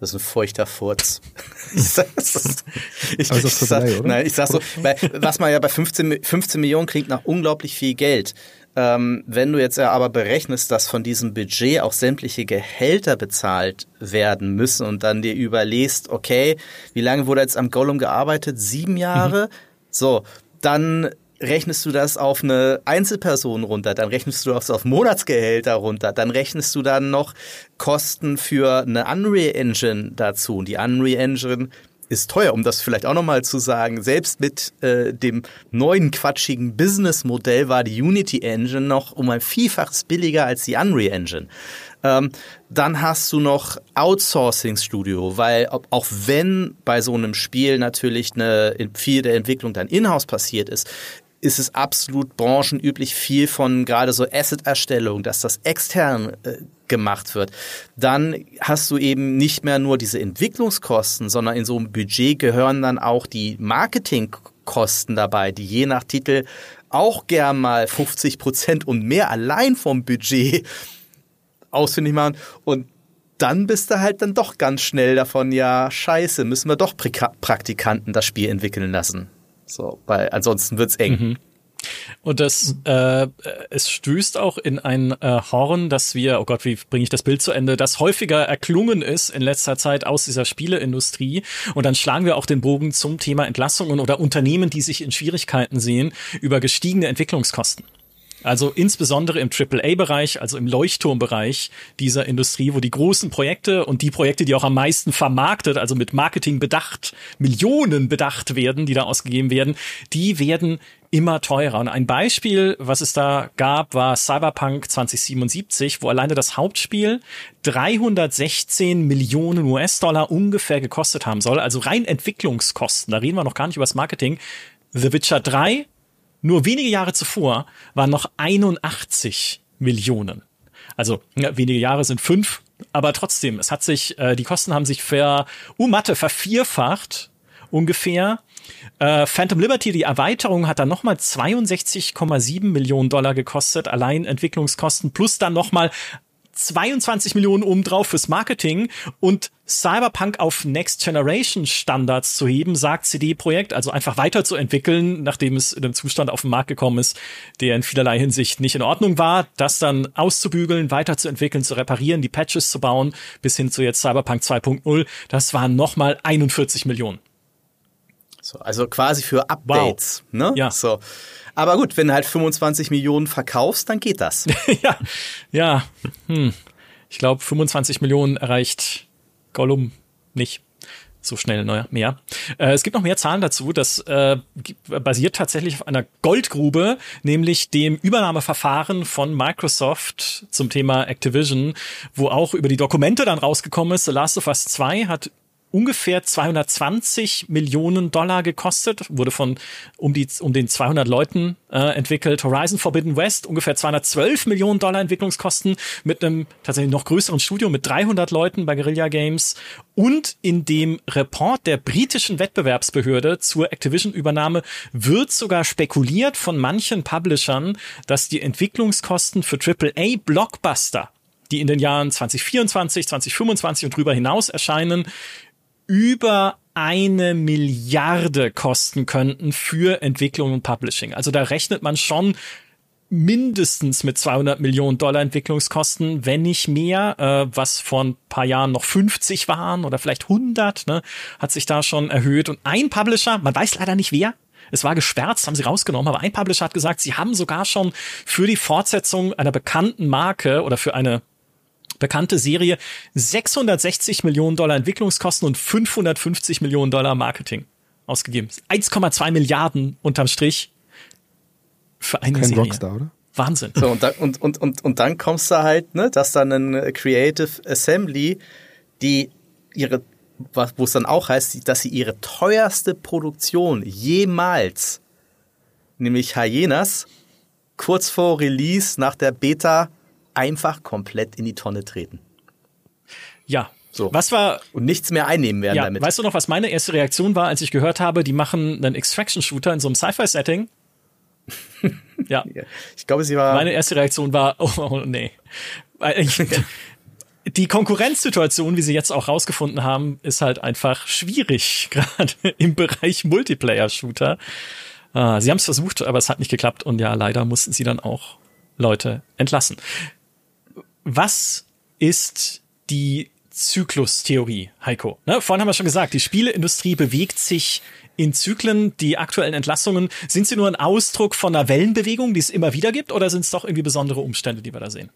Das ist ein feuchter Furz. ich, sag's, ich, ich, sag, nein, ich sag so, weil, was man ja bei 15, 15 Millionen kriegt nach unglaublich viel Geld. Ähm, wenn du jetzt aber berechnest, dass von diesem Budget auch sämtliche Gehälter bezahlt werden müssen und dann dir überlegst, okay, wie lange wurde jetzt am Gollum gearbeitet? Sieben Jahre? Mhm. So, dann rechnest du das auf eine Einzelperson runter, dann rechnest du das auf Monatsgehälter runter, dann rechnest du dann noch Kosten für eine Unreal Engine dazu. Und die Unreal Engine ist teuer, um das vielleicht auch nochmal zu sagen. Selbst mit äh, dem neuen quatschigen Businessmodell war die Unity Engine noch um ein Vielfaches billiger als die Unreal Engine. Ähm, dann hast du noch Outsourcing Studio, weil auch wenn bei so einem Spiel natürlich eine viel der Entwicklung dann in-house passiert ist, ist es absolut branchenüblich viel von gerade so Asset-Erstellung, dass das extern äh, gemacht wird. Dann hast du eben nicht mehr nur diese Entwicklungskosten, sondern in so einem Budget gehören dann auch die Marketingkosten dabei, die je nach Titel auch gern mal 50 Prozent und mehr allein vom Budget ausfindig machen. Und dann bist du halt dann doch ganz schnell davon, ja, scheiße, müssen wir doch Praktikanten das Spiel entwickeln lassen. So, weil ansonsten wird's eng. Mhm. Und das, äh, es stößt auch in ein äh, Horn, dass wir, oh Gott, wie bringe ich das Bild zu Ende, das häufiger erklungen ist in letzter Zeit aus dieser Spieleindustrie. Und dann schlagen wir auch den Bogen zum Thema Entlassungen oder Unternehmen, die sich in Schwierigkeiten sehen, über gestiegene Entwicklungskosten. Also insbesondere im AAA-Bereich, also im Leuchtturmbereich dieser Industrie, wo die großen Projekte und die Projekte, die auch am meisten vermarktet, also mit Marketing bedacht, Millionen bedacht werden, die da ausgegeben werden, die werden immer teurer. Und ein Beispiel, was es da gab, war Cyberpunk 2077, wo alleine das Hauptspiel 316 Millionen US-Dollar ungefähr gekostet haben soll. Also rein Entwicklungskosten. Da reden wir noch gar nicht über das Marketing. The Witcher 3 nur wenige Jahre zuvor waren noch 81 Millionen. Also ja, wenige Jahre sind fünf, aber trotzdem, es hat sich, äh, die Kosten haben sich ver, uh, Mathe, vervierfacht ungefähr. Äh, Phantom Liberty, die Erweiterung hat dann nochmal 62,7 Millionen Dollar gekostet, allein Entwicklungskosten, plus dann nochmal 22 Millionen obendrauf fürs Marketing und Cyberpunk auf Next Generation Standards zu heben, sagt CD Projekt, also einfach weiterzuentwickeln, nachdem es in einem Zustand auf den Markt gekommen ist, der in vielerlei Hinsicht nicht in Ordnung war, das dann auszubügeln, weiterzuentwickeln, zu reparieren, die Patches zu bauen, bis hin zu jetzt Cyberpunk 2.0, das waren nochmal 41 Millionen. So, also quasi für Updates, wow. ne? Ja. So. Aber gut, wenn du halt 25 Millionen verkaufst, dann geht das. ja, ja. Hm. Ich glaube, 25 Millionen erreicht Gollum nicht so schnell neuer mehr. Äh, es gibt noch mehr Zahlen dazu. Das äh, basiert tatsächlich auf einer Goldgrube, nämlich dem Übernahmeverfahren von Microsoft zum Thema Activision, wo auch über die Dokumente dann rausgekommen ist. The Last of Us 2 hat ungefähr 220 Millionen Dollar gekostet, wurde von um die um den 200 Leuten äh, entwickelt. Horizon Forbidden West ungefähr 212 Millionen Dollar Entwicklungskosten mit einem tatsächlich noch größeren Studio mit 300 Leuten bei Guerilla Games und in dem Report der britischen Wettbewerbsbehörde zur Activision-Übernahme wird sogar spekuliert von manchen Publishern, dass die Entwicklungskosten für AAA Blockbuster die in den Jahren 2024, 2025 und drüber hinaus erscheinen, über eine Milliarde kosten könnten für Entwicklung und Publishing. Also da rechnet man schon mindestens mit 200 Millionen Dollar Entwicklungskosten, wenn nicht mehr, äh, was vor ein paar Jahren noch 50 waren oder vielleicht 100, ne, hat sich da schon erhöht. Und ein Publisher, man weiß leider nicht wer, es war gesperrt, haben sie rausgenommen, aber ein Publisher hat gesagt, sie haben sogar schon für die Fortsetzung einer bekannten Marke oder für eine bekannte Serie 660 Millionen Dollar Entwicklungskosten und 550 Millionen Dollar Marketing ausgegeben. 1,2 Milliarden unterm Strich für eine Kein Serie. Rockstar, oder? Wahnsinn. So, und, dann, und, und, und, und dann kommst du halt, ne, dass dann ein Creative Assembly, die ihre, wo es dann auch heißt, dass sie ihre teuerste Produktion jemals, nämlich Hyenas, kurz vor Release nach der Beta einfach komplett in die Tonne treten. Ja, so. Was war und nichts mehr einnehmen werden ja, damit. Weißt du noch, was meine erste Reaktion war, als ich gehört habe, die machen einen Extraction Shooter in so einem Sci-Fi Setting? ja. Ich glaube, sie war Meine erste Reaktion war oh, oh nee. die Konkurrenzsituation, wie sie jetzt auch rausgefunden haben, ist halt einfach schwierig, gerade im Bereich Multiplayer Shooter. Ah, sie haben es versucht, aber es hat nicht geklappt und ja, leider mussten sie dann auch Leute entlassen. Was ist die Zyklustheorie, Heiko? Ne, vorhin haben wir schon gesagt, die Spieleindustrie bewegt sich in Zyklen. Die aktuellen Entlassungen, sind sie nur ein Ausdruck von einer Wellenbewegung, die es immer wieder gibt, oder sind es doch irgendwie besondere Umstände, die wir da sehen?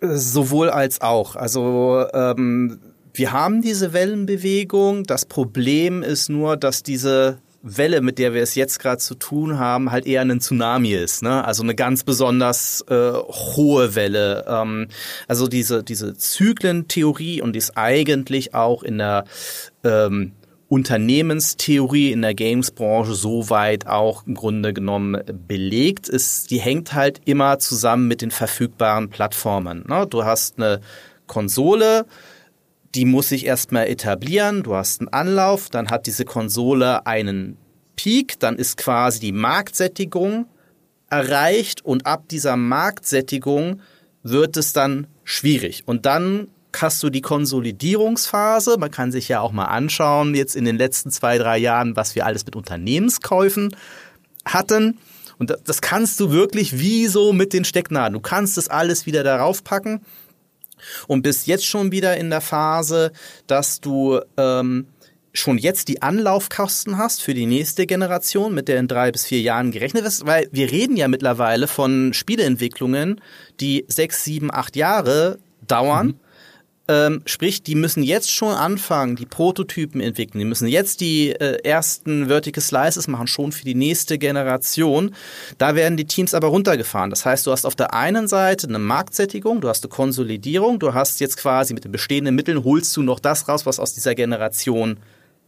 Sowohl als auch. Also ähm, wir haben diese Wellenbewegung. Das Problem ist nur, dass diese Welle, mit der wir es jetzt gerade zu tun haben, halt eher ein Tsunami ist. Ne? Also eine ganz besonders äh, hohe Welle. Ähm, also diese, diese Zyklentheorie und die ist eigentlich auch in der ähm, Unternehmenstheorie in der Games-Branche soweit auch im Grunde genommen belegt ist. Die hängt halt immer zusammen mit den verfügbaren Plattformen. Ne? Du hast eine Konsole, die muss sich erstmal etablieren, du hast einen Anlauf, dann hat diese Konsole einen Peak, dann ist quasi die Marktsättigung erreicht und ab dieser Marktsättigung wird es dann schwierig. Und dann hast du die Konsolidierungsphase. Man kann sich ja auch mal anschauen, jetzt in den letzten zwei, drei Jahren, was wir alles mit Unternehmenskäufen hatten. Und das kannst du wirklich wie so mit den Stecknadeln. Du kannst das alles wieder darauf packen und bist jetzt schon wieder in der Phase, dass du ähm, schon jetzt die Anlaufkosten hast für die nächste Generation, mit der in drei bis vier Jahren gerechnet ist, weil wir reden ja mittlerweile von Spieleentwicklungen, die sechs, sieben, acht Jahre dauern. Mhm. Ähm, sprich, die müssen jetzt schon anfangen, die Prototypen entwickeln. Die müssen jetzt die äh, ersten Vertical Slices machen, schon für die nächste Generation. Da werden die Teams aber runtergefahren. Das heißt, du hast auf der einen Seite eine Marktsättigung, du hast eine Konsolidierung, du hast jetzt quasi mit den bestehenden Mitteln holst du noch das raus, was aus dieser Generation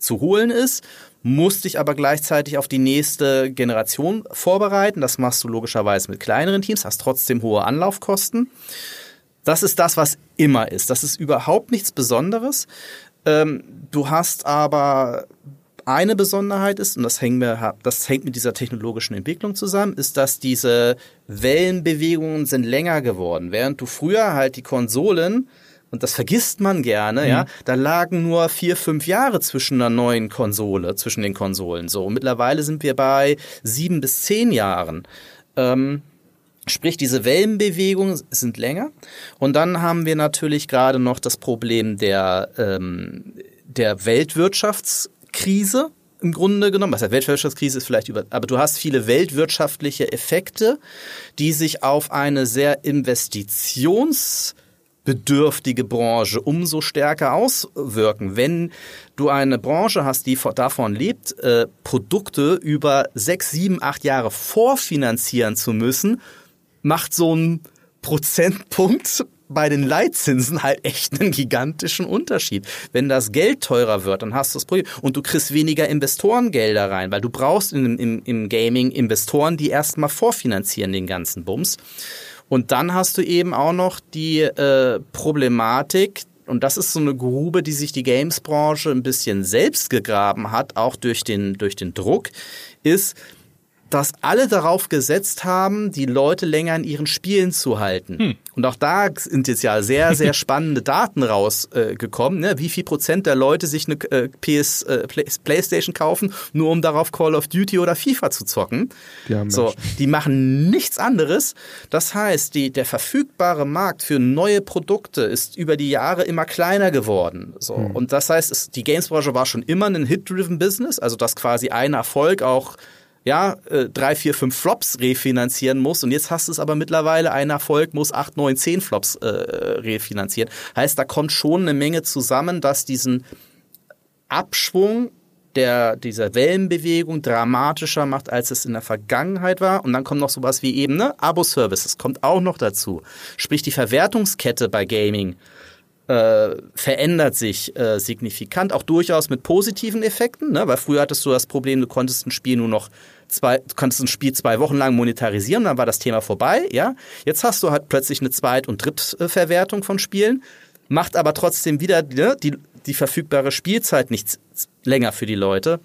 zu holen ist, musst dich aber gleichzeitig auf die nächste Generation vorbereiten. Das machst du logischerweise mit kleineren Teams, hast trotzdem hohe Anlaufkosten. Das ist das, was immer ist. Das ist überhaupt nichts Besonderes. Ähm, du hast aber eine Besonderheit ist, und das hängt, mir, das hängt mit dieser technologischen Entwicklung zusammen, ist, dass diese Wellenbewegungen sind länger geworden. Während du früher halt die Konsolen und das vergisst man gerne, mhm. ja, da lagen nur vier, fünf Jahre zwischen einer neuen Konsole, zwischen den Konsolen. So, und mittlerweile sind wir bei sieben bis zehn Jahren. Ähm, Sprich, diese Wellenbewegungen sind länger. Und dann haben wir natürlich gerade noch das Problem der, ähm, der Weltwirtschaftskrise im Grunde genommen. Was der Weltwirtschaftskrise ist vielleicht über, aber du hast viele weltwirtschaftliche Effekte, die sich auf eine sehr investitions bedürftige Branche umso stärker auswirken. Wenn du eine Branche hast, die davon lebt, äh, Produkte über sechs, sieben, acht Jahre vorfinanzieren zu müssen, macht so ein Prozentpunkt bei den Leitzinsen halt echt einen gigantischen Unterschied. Wenn das Geld teurer wird, dann hast du das Problem. Und du kriegst weniger Investorengelder rein, weil du brauchst im, im, im Gaming Investoren, die erstmal vorfinanzieren den ganzen Bums. Und dann hast du eben auch noch die äh, Problematik, und das ist so eine Grube, die sich die Games-Branche ein bisschen selbst gegraben hat, auch durch den, durch den Druck, ist, dass alle darauf gesetzt haben, die Leute länger in ihren Spielen zu halten. Hm. Und auch da sind jetzt ja sehr, sehr spannende Daten rausgekommen. Äh, ne? Wie viel Prozent der Leute sich eine äh, PS, äh, Play, Playstation kaufen, nur um darauf Call of Duty oder FIFA zu zocken. Die so, die machen nichts anderes. Das heißt, die, der verfügbare Markt für neue Produkte ist über die Jahre immer kleiner geworden. So. Hm. Und das heißt, es, die Games-Branche war schon immer ein Hit-driven Business, also dass quasi ein Erfolg auch ja, äh, drei, vier, fünf Flops refinanzieren muss. Und jetzt hast du es aber mittlerweile, ein Erfolg muss acht, neun, zehn Flops äh, refinanzieren. Heißt, da kommt schon eine Menge zusammen, dass diesen Abschwung der, dieser Wellenbewegung dramatischer macht, als es in der Vergangenheit war. Und dann kommt noch sowas wie eben, ne, Abo-Services kommt auch noch dazu. Sprich, die Verwertungskette bei Gaming äh, verändert sich äh, signifikant, auch durchaus mit positiven Effekten, ne? weil früher hattest du das Problem, du konntest ein Spiel nur noch zwei, du konntest ein Spiel zwei Wochen lang monetarisieren, dann war das Thema vorbei, ja. Jetzt hast du halt plötzlich eine Zweit- und Drittverwertung von Spielen, macht aber trotzdem wieder ne, die, die verfügbare Spielzeit nicht länger für die Leute.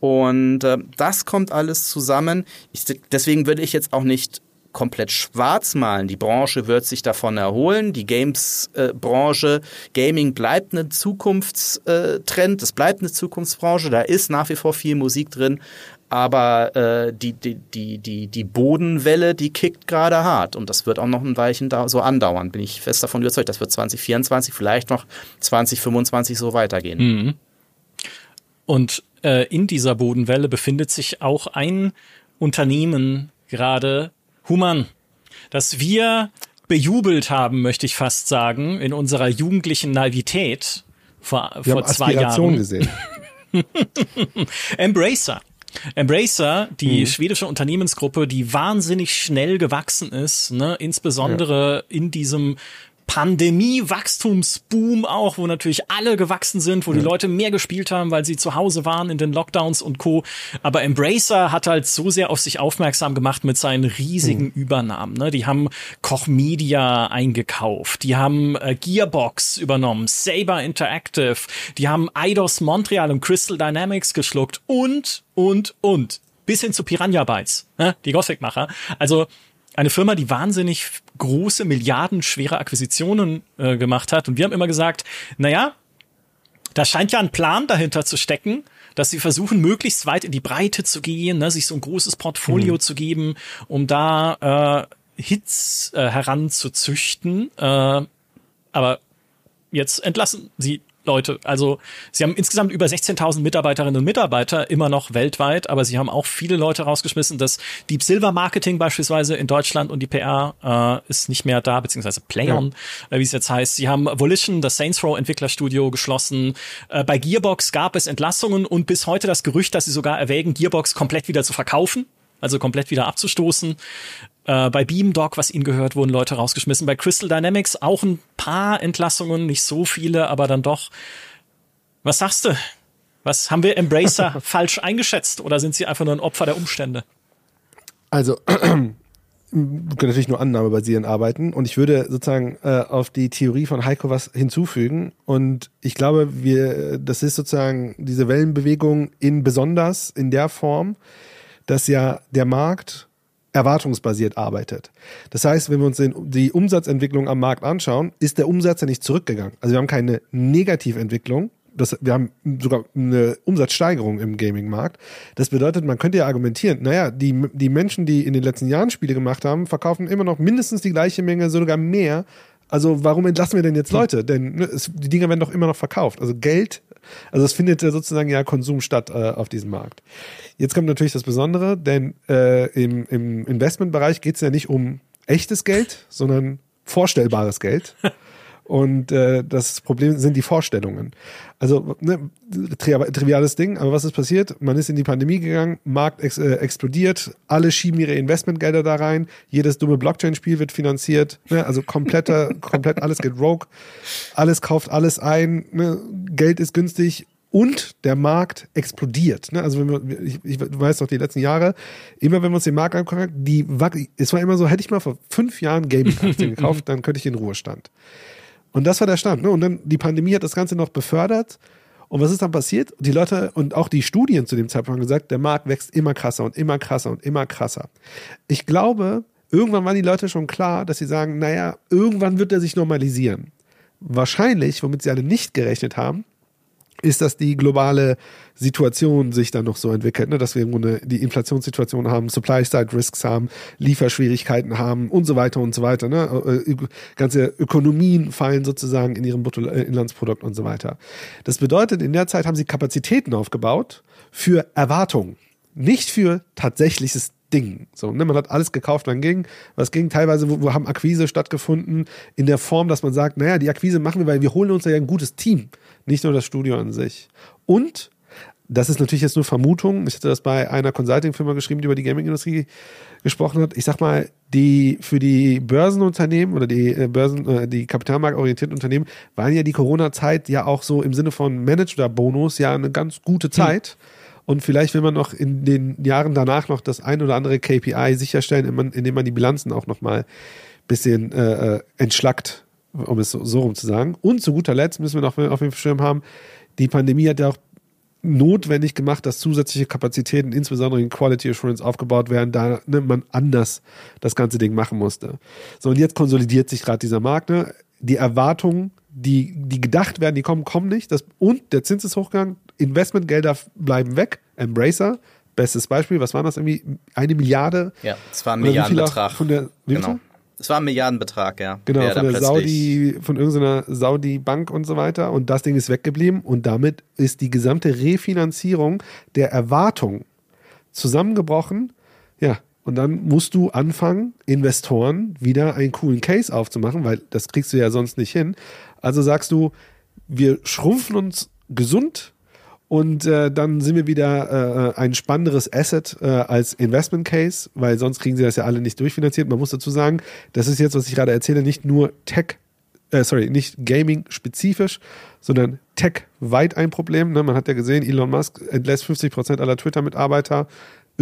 Und äh, das kommt alles zusammen. Ich, deswegen würde ich jetzt auch nicht komplett schwarz malen. Die Branche wird sich davon erholen. Die Games-Branche, äh, Gaming bleibt ein Zukunftstrend, es bleibt eine Zukunftsbranche. Da ist nach wie vor viel Musik drin. Aber äh, die, die, die, die, die Bodenwelle, die kickt gerade hart. Und das wird auch noch ein Weilchen da so andauern. Bin ich fest davon überzeugt. Das wird 2024, vielleicht noch 2025 so weitergehen. Mhm. Und äh, in dieser Bodenwelle befindet sich auch ein Unternehmen gerade, Human, dass wir bejubelt haben, möchte ich fast sagen, in unserer jugendlichen Naivität vor, wir vor zwei Jahren. gesehen. Embracer. Embracer, die mhm. schwedische Unternehmensgruppe, die wahnsinnig schnell gewachsen ist, ne, insbesondere ja. in diesem Pandemie-Wachstumsboom auch, wo natürlich alle gewachsen sind, wo die Leute mehr gespielt haben, weil sie zu Hause waren in den Lockdowns und Co. Aber Embracer hat halt so sehr auf sich aufmerksam gemacht mit seinen riesigen mhm. Übernahmen. Ne? Die haben Koch Media eingekauft, die haben äh, Gearbox übernommen, Saber Interactive, die haben Eidos Montreal und Crystal Dynamics geschluckt und, und, und. Bis hin zu Piranha Bytes, ne? die Gothic-Macher. Also eine Firma, die wahnsinnig große, milliardenschwere Akquisitionen äh, gemacht hat. Und wir haben immer gesagt, naja, da scheint ja ein Plan dahinter zu stecken, dass sie versuchen, möglichst weit in die Breite zu gehen, ne, sich so ein großes Portfolio mhm. zu geben, um da äh, Hits äh, heranzuzüchten. Äh, aber jetzt entlassen sie Leute. Also sie haben insgesamt über 16.000 Mitarbeiterinnen und Mitarbeiter immer noch weltweit, aber sie haben auch viele Leute rausgeschmissen. Das Deep Silver Marketing beispielsweise in Deutschland und die PR äh, ist nicht mehr da, beziehungsweise Playon, ja. äh, wie es jetzt heißt. Sie haben Volition, das Saints Row Entwicklerstudio geschlossen. Äh, bei Gearbox gab es Entlassungen und bis heute das Gerücht, dass sie sogar erwägen, Gearbox komplett wieder zu verkaufen also komplett wieder abzustoßen. Äh, bei Beamdog, was ihnen gehört, wurden Leute rausgeschmissen. Bei Crystal Dynamics auch ein paar Entlassungen, nicht so viele, aber dann doch. Was sagst du? Was haben wir Embracer falsch eingeschätzt oder sind sie einfach nur ein Opfer der Umstände? Also, wir können natürlich nur annahmebasierend arbeiten und ich würde sozusagen äh, auf die Theorie von Heiko was hinzufügen und ich glaube, wir, das ist sozusagen diese Wellenbewegung in besonders in der Form, dass ja der Markt erwartungsbasiert arbeitet. Das heißt, wenn wir uns die Umsatzentwicklung am Markt anschauen, ist der Umsatz ja nicht zurückgegangen. Also wir haben keine Negativentwicklung. Das, wir haben sogar eine Umsatzsteigerung im Gaming-Markt. Das bedeutet, man könnte ja argumentieren, naja, die, die Menschen, die in den letzten Jahren Spiele gemacht haben, verkaufen immer noch mindestens die gleiche Menge, sogar mehr. Also warum entlassen wir denn jetzt Leute? Denn ne, es, die Dinger werden doch immer noch verkauft. Also Geld also es findet sozusagen ja Konsum statt äh, auf diesem Markt. Jetzt kommt natürlich das Besondere, denn äh, im, im Investmentbereich geht es ja nicht um echtes Geld, sondern vorstellbares Geld. Und äh, das Problem sind die Vorstellungen. Also ne, tri triviales Ding, aber was ist passiert? Man ist in die Pandemie gegangen, Markt ex äh, explodiert, alle schieben ihre Investmentgelder da rein, jedes dumme Blockchain-Spiel wird finanziert, ne? also kompletter, komplett alles geht rogue, alles kauft alles ein, ne? Geld ist günstig, und der Markt explodiert. Ne? Also wenn wir, ich, ich weiß noch die letzten Jahre, immer wenn wir uns den Markt angucken, die es war immer so, hätte ich mal vor fünf Jahren Gaming-Aktien gekauft, dann könnte ich in Ruhestand. Und das war der Stand. Ne? Und dann die Pandemie hat das Ganze noch befördert. Und was ist dann passiert? Die Leute und auch die Studien zu dem Zeitpunkt haben gesagt, der Markt wächst immer krasser und immer krasser und immer krasser. Ich glaube, irgendwann waren die Leute schon klar, dass sie sagen, naja, irgendwann wird er sich normalisieren. Wahrscheinlich, womit sie alle nicht gerechnet haben, ist, dass die globale Situation sich dann noch so entwickelt, ne? dass wir im Grunde die Inflationssituation haben, Supply-Side-Risks haben, Lieferschwierigkeiten haben und so weiter und so weiter. Ne? Äh, ganze Ökonomien fallen sozusagen in ihrem Bruttoinlandsprodukt und so weiter. Das bedeutet, in der Zeit haben sie Kapazitäten aufgebaut für Erwartungen, nicht für tatsächliches Ding. So, ne, man hat alles gekauft, wann ging. Was ging teilweise, wo, wo haben Akquise stattgefunden in der Form, dass man sagt, naja, die Akquise machen wir, weil wir holen uns ja ein gutes Team nicht nur das Studio an sich. Und das ist natürlich jetzt nur Vermutung. Ich hatte das bei einer Consulting-Firma geschrieben, die über die Gaming-Industrie gesprochen hat. Ich sag mal, die für die Börsenunternehmen oder die äh, Börsen, äh, die kapitalmarktorientierten Unternehmen waren ja die Corona-Zeit ja auch so im Sinne von Manager-Bonus ja eine ganz gute hm. Zeit. Mhm. Und vielleicht will man noch in den Jahren danach noch das ein oder andere KPI sicherstellen, indem man die Bilanzen auch noch mal bisschen äh, äh entschlackt um es so, so rum zu sagen. Und zu guter Letzt müssen wir noch auf dem Schirm haben, die Pandemie hat ja auch notwendig gemacht, dass zusätzliche Kapazitäten, insbesondere in Quality Assurance, aufgebaut werden, da ne, man anders das ganze Ding machen musste. So, und jetzt konsolidiert sich gerade dieser Markt. Ne? Die Erwartungen, die, die gedacht werden, die kommen, kommen nicht. Das, und der Zins ist hochgegangen, Investmentgelder bleiben weg. Embracer, bestes Beispiel, was war das irgendwie? Eine Milliarde? Ja, es war ein Milliardenbetrag. Von der, genau. Es war ein Milliardenbetrag, ja. Genau, von der Saudi, von irgendeiner Saudi-Bank und so weiter. Und das Ding ist weggeblieben. Und damit ist die gesamte Refinanzierung der Erwartung zusammengebrochen. Und dann musst du anfangen, Investoren wieder einen coolen Case aufzumachen, weil das kriegst du ja sonst nicht hin. Also sagst du, wir schrumpfen uns gesund und äh, dann sind wir wieder äh, ein spannenderes Asset äh, als Investment Case, weil sonst kriegen sie das ja alle nicht durchfinanziert. Man muss dazu sagen, das ist jetzt, was ich gerade erzähle, nicht nur Tech äh, sorry, nicht Gaming-spezifisch, sondern tech-weit ein Problem. Ne? Man hat ja gesehen, Elon Musk entlässt 50 Prozent aller Twitter-Mitarbeiter.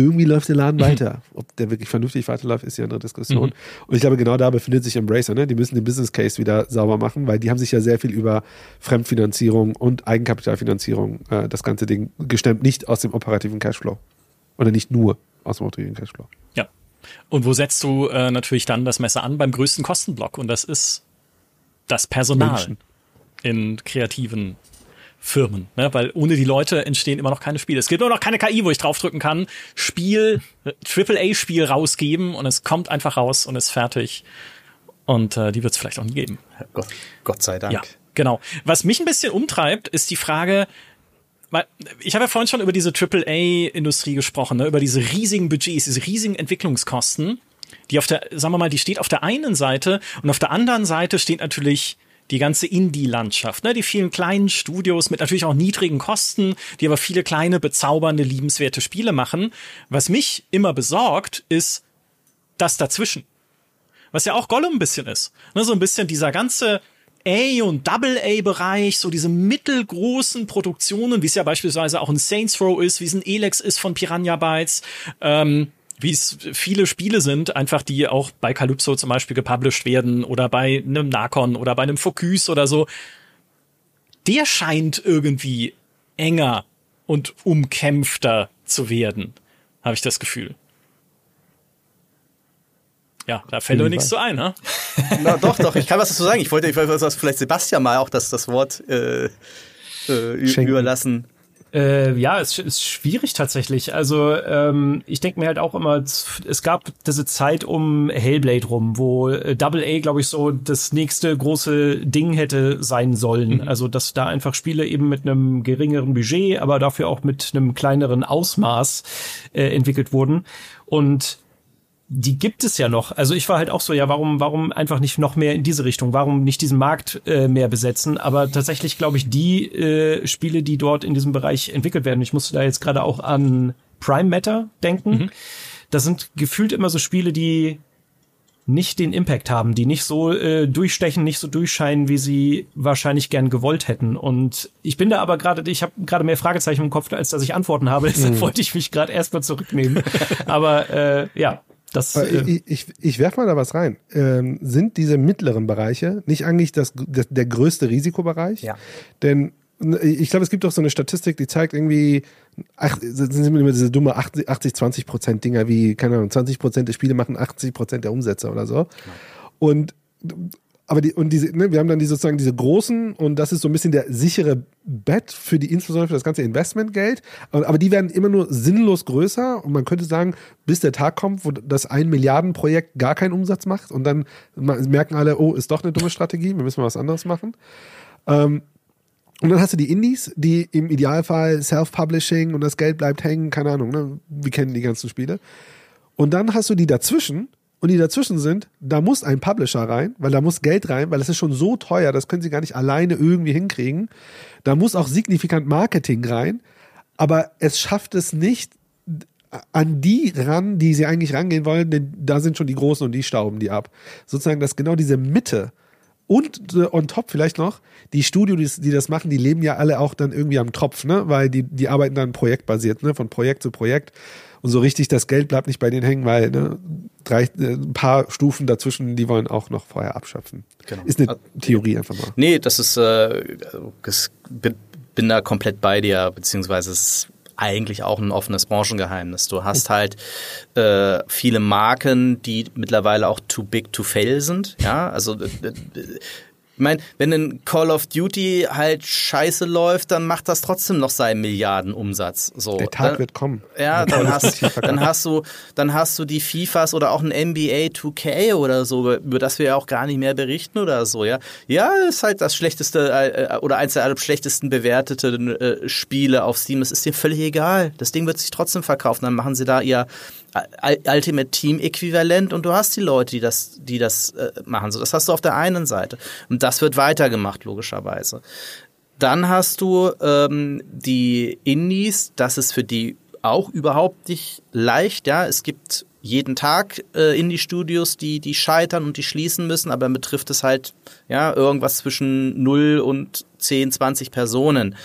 Irgendwie läuft der Laden mhm. weiter. Ob der wirklich vernünftig weiterläuft, ist ja eine Diskussion. Mhm. Und ich glaube, genau da befindet sich Embracer. Ne? Die müssen den Business Case wieder sauber machen, weil die haben sich ja sehr viel über Fremdfinanzierung und Eigenkapitalfinanzierung äh, das ganze Ding gestemmt, nicht aus dem operativen Cashflow. Oder nicht nur aus dem operativen Cashflow. Ja. Und wo setzt du äh, natürlich dann das Messer an? Beim größten Kostenblock. Und das ist das Personal Menschen. in kreativen Firmen, ne? weil ohne die Leute entstehen immer noch keine Spiele. Es gibt nur noch keine KI, wo ich draufdrücken kann, Spiel, AAA-Spiel rausgeben und es kommt einfach raus und ist fertig. Und äh, die wird es vielleicht auch nie geben. Gott, Gott sei Dank. Ja, genau. Was mich ein bisschen umtreibt, ist die Frage, weil ich habe ja vorhin schon über diese AAA-Industrie gesprochen, ne? über diese riesigen Budgets, diese riesigen Entwicklungskosten, die auf der, sagen wir mal, die steht auf der einen Seite und auf der anderen Seite steht natürlich die ganze Indie-Landschaft, ne? die vielen kleinen Studios mit natürlich auch niedrigen Kosten, die aber viele kleine, bezaubernde, liebenswerte Spiele machen. Was mich immer besorgt, ist das dazwischen. Was ja auch Gollum ein bisschen ist. Ne? So ein bisschen dieser ganze A- und Double-A-Bereich, so diese mittelgroßen Produktionen, wie es ja beispielsweise auch ein Saints Row ist, wie es ein Elex ist von Piranha Bytes, ähm, wie es viele Spiele sind, einfach die auch bei Calypso zum Beispiel gepublished werden oder bei einem Nakon oder bei einem Focus oder so. Der scheint irgendwie enger und umkämpfter zu werden, habe ich das Gefühl. Ja, da fällt mir nichts so ein, ne? Na, doch, doch, ich kann was dazu sagen. Ich wollte, ich wollte vielleicht Sebastian mal auch das, das Wort äh, äh, überlassen. Äh, ja, es ist schwierig tatsächlich. Also ähm, ich denke mir halt auch immer, es gab diese Zeit um Hellblade rum, wo äh, Double A, glaube ich, so das nächste große Ding hätte sein sollen. Mhm. Also dass da einfach Spiele eben mit einem geringeren Budget, aber dafür auch mit einem kleineren Ausmaß äh, entwickelt wurden. Und die gibt es ja noch. Also ich war halt auch so, ja, warum, warum einfach nicht noch mehr in diese Richtung? Warum nicht diesen Markt äh, mehr besetzen? Aber tatsächlich glaube ich, die äh, Spiele, die dort in diesem Bereich entwickelt werden, ich musste da jetzt gerade auch an Prime Matter denken. Mhm. Das sind gefühlt immer so Spiele, die nicht den Impact haben, die nicht so äh, durchstechen, nicht so durchscheinen, wie sie wahrscheinlich gern gewollt hätten. Und ich bin da aber gerade, ich habe gerade mehr Fragezeichen im Kopf, als dass ich Antworten habe. Deshalb mhm. wollte ich mich gerade erstmal zurücknehmen. aber äh, ja, das, äh, ich ich, ich werfe mal da was rein. Ähm, sind diese mittleren Bereiche nicht eigentlich das, das, der größte Risikobereich? Ja. Denn ich glaube, es gibt doch so eine Statistik, die zeigt irgendwie, ach, sind immer diese dumme 80, 20 Prozent Dinger wie, keine Ahnung, 20 Prozent der Spiele machen 80 Prozent der Umsätze oder so. Genau. Und aber die, und diese, ne, wir haben dann die sozusagen diese großen und das ist so ein bisschen der sichere Bett für die, insbesondere für das ganze Investmentgeld. Aber, die werden immer nur sinnlos größer und man könnte sagen, bis der Tag kommt, wo das ein Milliardenprojekt gar keinen Umsatz macht und dann merken alle, oh, ist doch eine dumme Strategie, wir müssen mal was anderes machen. Ähm, und dann hast du die Indies, die im Idealfall Self-Publishing und das Geld bleibt hängen, keine Ahnung, ne? wir kennen die ganzen Spiele. Und dann hast du die dazwischen, und die dazwischen sind, da muss ein Publisher rein, weil da muss Geld rein, weil das ist schon so teuer, das können sie gar nicht alleine irgendwie hinkriegen. Da muss auch signifikant Marketing rein, aber es schafft es nicht an die ran, die sie eigentlich rangehen wollen, denn da sind schon die Großen und die stauben die ab. Sozusagen, dass genau diese Mitte und äh, on top vielleicht noch, die Studios, die, das machen, die leben ja alle auch dann irgendwie am Tropf, ne? Weil die, die arbeiten dann projektbasiert, ne? Von Projekt zu Projekt. Und so richtig das Geld bleibt nicht bei denen hängen, weil ne, drei, äh, ein paar Stufen dazwischen, die wollen auch noch vorher abschöpfen. Genau. Ist eine Theorie einfach mal. Nee, das ist, äh, das, bin, bin da komplett bei dir, beziehungsweise es ist eigentlich auch ein offenes Branchengeheimnis. Du hast halt äh, viele Marken, die mittlerweile auch too big to fail sind. Ja, also äh, ich meine, wenn ein Call of Duty halt scheiße läuft, dann macht das trotzdem noch seinen Milliardenumsatz. So. Der Tag dann, wird kommen. Ja, dann hast, dann hast du, dann hast du die FIFAs oder auch ein NBA 2K oder so, über das wir ja auch gar nicht mehr berichten oder so, ja. Ja, ist halt das schlechteste äh, oder eins der schlechtesten bewerteten äh, Spiele auf Steam. Es ist dir völlig egal. Das Ding wird sich trotzdem verkaufen. Dann machen sie da ihr Ultimate Team Äquivalent und du hast die Leute, die das, die das äh, machen. So, das hast du auf der einen Seite und das wird weitergemacht logischerweise. Dann hast du ähm, die Indies, das ist für die auch überhaupt nicht leicht. Ja, es gibt jeden Tag äh, Indie-Studios, die, die scheitern und die schließen müssen, aber dann betrifft es halt ja irgendwas zwischen 0 und 10, 20 Personen.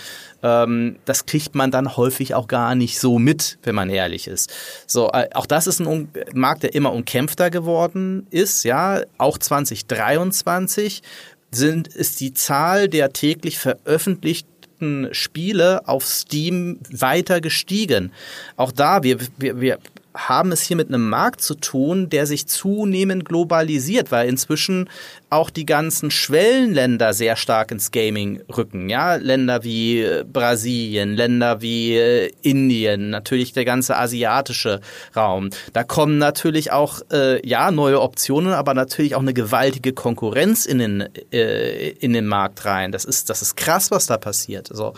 Ähm, das kriegt man dann häufig auch gar nicht so mit, wenn man ehrlich ist. So, äh, auch das ist ein Markt, der immer umkämpfter geworden ist, ja, auch 2023 sind, ist die Zahl der täglich veröffentlichten Spiele auf Steam weiter gestiegen. Auch da, wir, wir, wir haben es hier mit einem Markt zu tun, der sich zunehmend globalisiert, weil inzwischen auch die ganzen Schwellenländer sehr stark ins Gaming rücken. Ja, Länder wie äh, Brasilien, Länder wie äh, Indien, natürlich der ganze asiatische Raum. Da kommen natürlich auch äh, ja neue Optionen, aber natürlich auch eine gewaltige Konkurrenz in den äh, in den Markt rein. Das ist das ist krass, was da passiert. So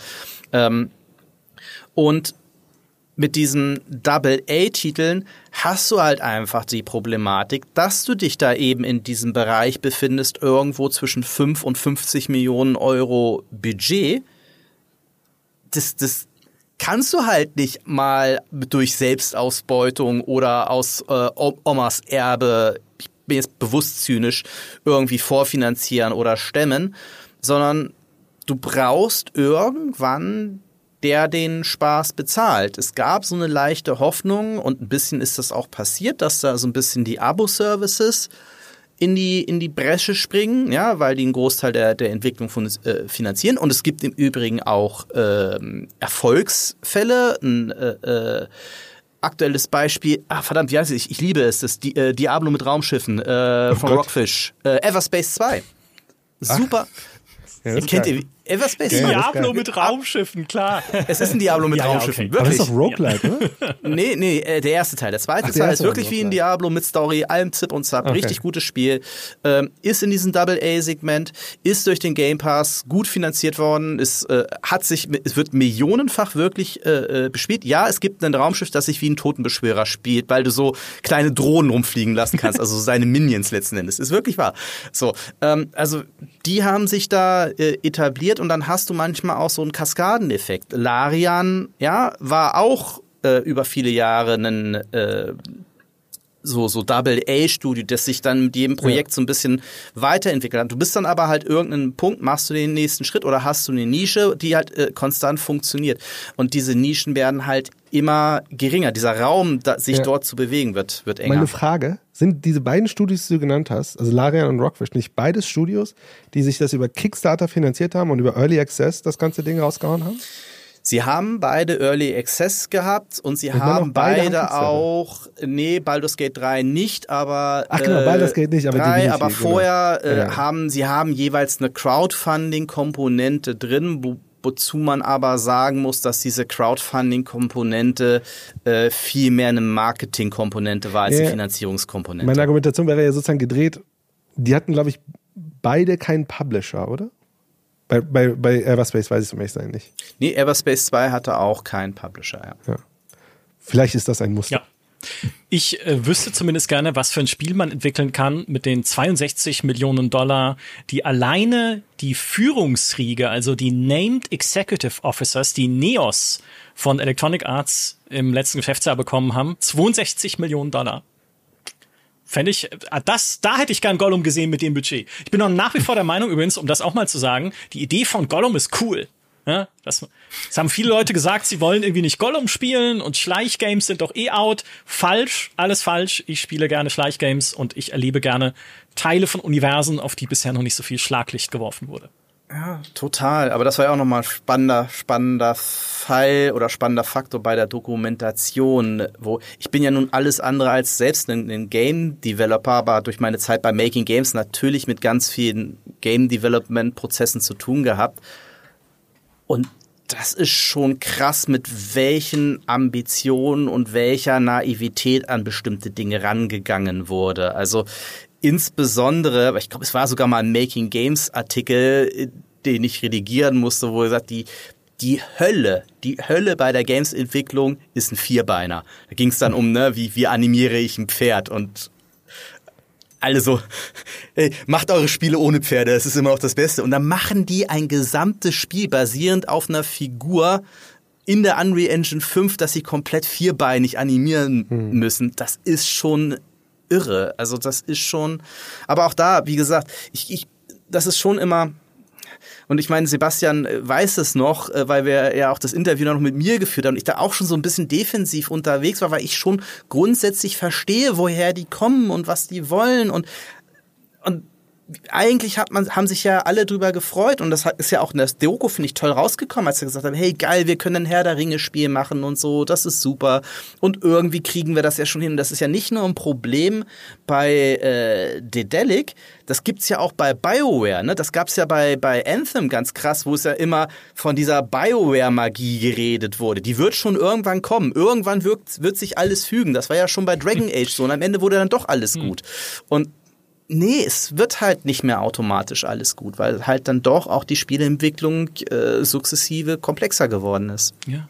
ähm, und mit diesen Double-A-Titeln hast du halt einfach die Problematik, dass du dich da eben in diesem Bereich befindest, irgendwo zwischen 5 und 50 Millionen Euro Budget. Das, das kannst du halt nicht mal durch Selbstausbeutung oder aus äh, Omas Erbe, ich bin jetzt bewusst zynisch, irgendwie vorfinanzieren oder stemmen, sondern du brauchst irgendwann der den Spaß bezahlt. Es gab so eine leichte Hoffnung und ein bisschen ist das auch passiert, dass da so ein bisschen die Abo-Services in die, in die Bresche springen, ja, weil die einen Großteil der, der Entwicklung von, äh, finanzieren. Und es gibt im Übrigen auch ähm, Erfolgsfälle. Ein, äh, äh, aktuelles Beispiel, ah verdammt, wie heißt es? Ich, ich liebe es, das Di äh, Diablo mit Raumschiffen äh, oh von Gott. Rockfish. Äh, Everspace 2. Super. Ja, Kennt ihr, Everspace ja, Diablo mit Raumschiffen, klar. Es ist ein Diablo mit ja, Raumschiffen, okay. wirklich. Aber das ist doch Roguelike, oder? nee, nee, äh, der erste Teil. Der zweite Ach, Teil ist wirklich wie ein Diablo mit Story, allem Zip und Zap. Okay. Richtig gutes Spiel. Ähm, ist in diesem Double-A-Segment, ist durch den Game Pass gut finanziert worden, ist, äh, hat sich, es wird millionenfach wirklich äh, äh, bespielt. Ja, es gibt ein Raumschiff, das sich wie ein Totenbeschwörer spielt, weil du so kleine Drohnen rumfliegen lassen kannst, also seine Minions letzten Endes. Ist wirklich wahr. So, ähm, also die haben sich da äh, etabliert und dann hast du manchmal auch so einen Kaskadeneffekt. Larian, ja, war auch äh, über viele Jahre ein äh, so, so Double-A-Studio, das sich dann mit jedem Projekt ja. so ein bisschen weiterentwickelt hat. Du bist dann aber halt irgendeinen Punkt, machst du den nächsten Schritt oder hast du eine Nische, die halt äh, konstant funktioniert. Und diese Nischen werden halt immer geringer. Dieser Raum, da, sich ja. dort zu bewegen, wird, wird enger. Meine Frage, sind diese beiden Studios, die du genannt hast, also Larian und Rockfish, nicht beides Studios, die sich das über Kickstarter finanziert haben und über Early Access das ganze Ding rausgehauen haben? Sie haben beide Early Access gehabt und sie ich haben beide, beide auch, nee, Baldur's Gate 3 nicht, aber Ach genau, äh, Baldur's Gate nicht, aber 3, aber genau. vorher äh, ja. haben sie haben jeweils eine Crowdfunding Komponente drin, wo, wozu man aber sagen muss, dass diese Crowdfunding-Komponente äh, viel mehr eine Marketing-Komponente war als ja, eine Finanzierungskomponente. Meine Argumentation wäre ja sozusagen gedreht, die hatten, glaube ich, beide keinen Publisher, oder? Bei, bei, bei Everspace weiß ich es um ehrlich nicht. Nee, Everspace 2 hatte auch keinen Publisher, ja. ja. Vielleicht ist das ein Muster. Ja. Ich äh, wüsste zumindest gerne, was für ein Spiel man entwickeln kann mit den 62 Millionen Dollar, die alleine die Führungsriege, also die Named Executive Officers, die NEOS von Electronic Arts im letzten Geschäftsjahr bekommen haben. 62 Millionen Dollar. Fände ich, äh, das, da hätte ich gern Gollum gesehen mit dem Budget. Ich bin noch nach wie vor der Meinung übrigens, um das auch mal zu sagen, die Idee von Gollum ist cool. Ja, das, das haben viele Leute gesagt, sie wollen irgendwie nicht Gollum spielen und Schleichgames sind doch eh out. Falsch, alles falsch. Ich spiele gerne Schleichgames und ich erlebe gerne Teile von Universen, auf die bisher noch nicht so viel Schlaglicht geworfen wurde. Ja, total. Aber das war ja auch nochmal spannender, spannender Fall oder spannender Faktor bei der Dokumentation, wo ich bin ja nun alles andere als selbst ein, ein Game Developer, aber durch meine Zeit bei Making Games natürlich mit ganz vielen Game Development Prozessen zu tun gehabt. Und das ist schon krass, mit welchen Ambitionen und welcher Naivität an bestimmte Dinge rangegangen wurde. Also insbesondere, ich glaube, es war sogar mal ein Making Games Artikel, den ich redigieren musste, wo er sagt, die die Hölle, die Hölle bei der Games-Entwicklung ist ein Vierbeiner. Da ging es dann um, ne, wie, wie animiere ich ein Pferd und alle so, hey, macht eure Spiele ohne Pferde, das ist immer noch das Beste. Und dann machen die ein gesamtes Spiel basierend auf einer Figur, in der Unreal Engine 5, dass sie komplett vierbeinig animieren hm. müssen, das ist schon irre. Also das ist schon, aber auch da, wie gesagt, ich, ich das ist schon immer, und ich meine, Sebastian weiß es noch, äh, weil wir ja auch das Interview noch mit mir geführt haben und ich da auch schon so ein bisschen defensiv unterwegs war, weil ich schon grundsätzlich verstehe, woher die kommen und was die wollen und und eigentlich hat man, haben sich ja alle drüber gefreut und das ist ja auch in der Doku, finde ich, toll rausgekommen, als sie gesagt haben, hey geil, wir können ein Herr der Ringe Spiel machen und so, das ist super und irgendwie kriegen wir das ja schon hin. Das ist ja nicht nur ein Problem bei äh, Dedelic, das gibt's ja auch bei BioWare, ne? Das gab's ja bei, bei Anthem ganz krass, wo es ja immer von dieser BioWare-Magie geredet wurde. Die wird schon irgendwann kommen. Irgendwann wird, wird sich alles fügen. Das war ja schon bei Dragon Age so und am Ende wurde dann doch alles hm. gut. Und nee, es wird halt nicht mehr automatisch alles gut, weil halt dann doch auch die Spieleentwicklung äh, sukzessive komplexer geworden ist. Ja.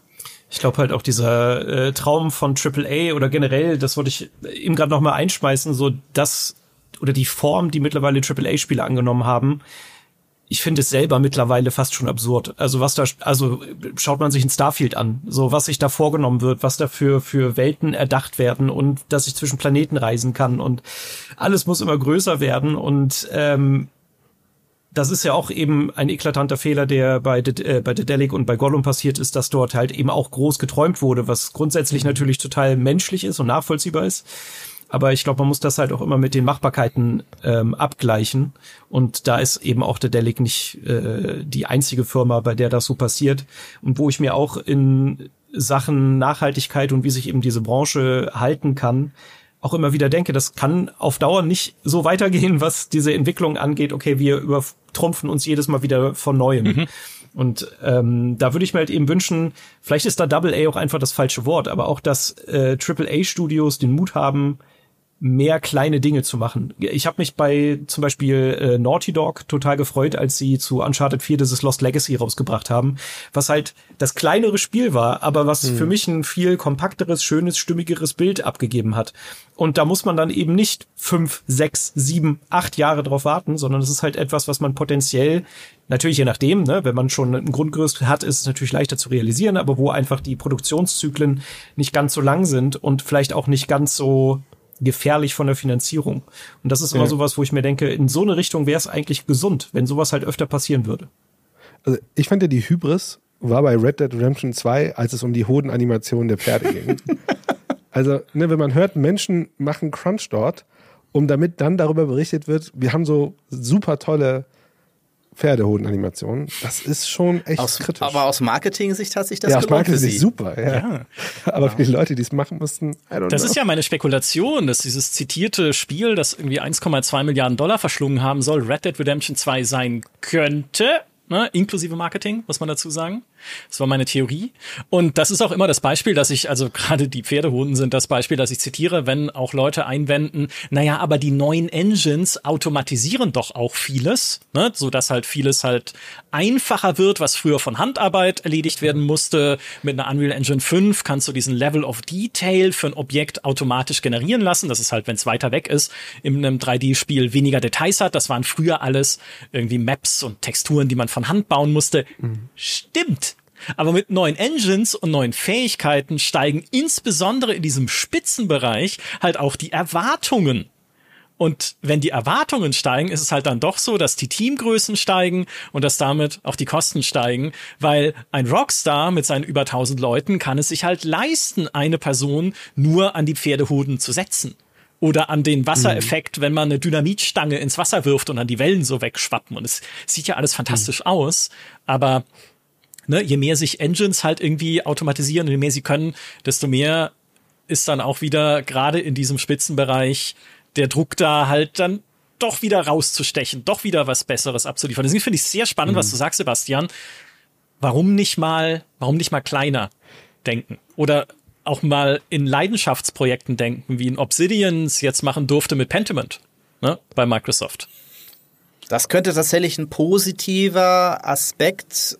Ich glaube halt auch dieser äh, Traum von AAA oder generell, das wollte ich eben gerade noch mal einschmeißen, so das oder die Form, die mittlerweile AAA-Spiele angenommen haben, ich finde es selber mittlerweile fast schon absurd. Also was da, also schaut man sich ein Starfield an, so was sich da vorgenommen wird, was da für, für Welten erdacht werden und dass ich zwischen Planeten reisen kann und alles muss immer größer werden und ähm, das ist ja auch eben ein eklatanter Fehler, der bei, De äh, bei Dedelic und bei Gollum passiert ist, dass dort halt eben auch groß geträumt wurde, was grundsätzlich natürlich total menschlich ist und nachvollziehbar ist. Aber ich glaube, man muss das halt auch immer mit den Machbarkeiten ähm, abgleichen. Und da ist eben auch der Delic nicht äh, die einzige Firma, bei der das so passiert. Und wo ich mir auch in Sachen Nachhaltigkeit und wie sich eben diese Branche halten kann, auch immer wieder denke, das kann auf Dauer nicht so weitergehen, was diese Entwicklung angeht. Okay, wir übertrumpfen uns jedes Mal wieder von neuem. Mhm. Und ähm, da würde ich mir halt eben wünschen, vielleicht ist da Double A auch einfach das falsche Wort, aber auch, dass äh, Triple A Studios den Mut haben, mehr kleine Dinge zu machen. Ich habe mich bei zum Beispiel äh, Naughty Dog total gefreut, als sie zu Uncharted 4 dieses Lost Legacy rausgebracht haben, was halt das kleinere Spiel war, aber was mhm. für mich ein viel kompakteres, schönes, stimmigeres Bild abgegeben hat. Und da muss man dann eben nicht fünf, sechs, sieben, acht Jahre drauf warten, sondern es ist halt etwas, was man potenziell Natürlich je nachdem, ne, wenn man schon ein Grundgerüst hat, ist es natürlich leichter zu realisieren, aber wo einfach die Produktionszyklen nicht ganz so lang sind und vielleicht auch nicht ganz so gefährlich von der Finanzierung. Und das ist immer ja. sowas, wo ich mir denke, in so eine Richtung wäre es eigentlich gesund, wenn sowas halt öfter passieren würde. Also ich fand ja die Hybris war bei Red Dead Redemption 2, als es um die Hodenanimation der Pferde ging. also, ne, wenn man hört, Menschen machen Crunch dort, um damit dann darüber berichtet wird, wir haben so super tolle Pferdehodenanimationen. Das ist schon echt aus, kritisch. Aber aus Marketing-Sicht hat sich das ja, aus Marketing-Sicht super, ja. ja. Aber ja. für die Leute, die es machen mussten, Das know. ist ja meine Spekulation, dass dieses zitierte Spiel, das irgendwie 1,2 Milliarden Dollar verschlungen haben soll, Red Dead Redemption 2 sein könnte, ne, inklusive Marketing, muss man dazu sagen. Das war meine Theorie. Und das ist auch immer das Beispiel, dass ich, also gerade die Pferdehunden sind das Beispiel, dass ich zitiere, wenn auch Leute einwenden, naja, aber die neuen Engines automatisieren doch auch vieles, ne, so dass halt vieles halt einfacher wird, was früher von Handarbeit erledigt werden musste. Mit einer Unreal Engine 5 kannst du diesen Level of Detail für ein Objekt automatisch generieren lassen. Das ist halt, wenn es weiter weg ist, in einem 3D-Spiel weniger Details hat. Das waren früher alles irgendwie Maps und Texturen, die man von Hand bauen musste. Mhm. Stimmt. Aber mit neuen Engines und neuen Fähigkeiten steigen insbesondere in diesem Spitzenbereich halt auch die Erwartungen. Und wenn die Erwartungen steigen, ist es halt dann doch so, dass die Teamgrößen steigen und dass damit auch die Kosten steigen, weil ein Rockstar mit seinen über 1000 Leuten kann es sich halt leisten, eine Person nur an die Pferdehoden zu setzen. Oder an den Wassereffekt, mhm. wenn man eine Dynamitstange ins Wasser wirft und dann die Wellen so wegschwappen. Und es sieht ja alles fantastisch mhm. aus, aber ne, je mehr sich Engines halt irgendwie automatisieren und je mehr sie können, desto mehr ist dann auch wieder gerade in diesem Spitzenbereich der Druck da halt dann doch wieder rauszustechen, doch wieder was Besseres abzuliefern. Deswegen finde ich sehr spannend, mhm. was du sagst, Sebastian. Warum nicht mal, warum nicht mal kleiner denken? Oder auch mal in Leidenschaftsprojekten denken, wie in Obsidians jetzt machen durfte mit Pentiment, ne, bei Microsoft. Das könnte tatsächlich ein positiver Aspekt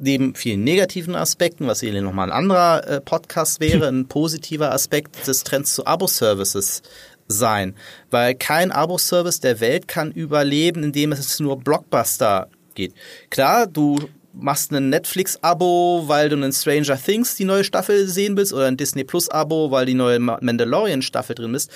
neben vielen negativen Aspekten, was hier nochmal ein anderer äh, Podcast wäre, ein positiver Aspekt des Trends zu Abo-Services sein. Weil kein Abo-Service der Welt kann überleben, indem es nur Blockbuster geht. Klar, du machst ein Netflix-Abo, weil du einen Stranger Things die neue Staffel sehen willst oder ein Disney Plus-Abo, weil die neue Mandalorian-Staffel drin ist.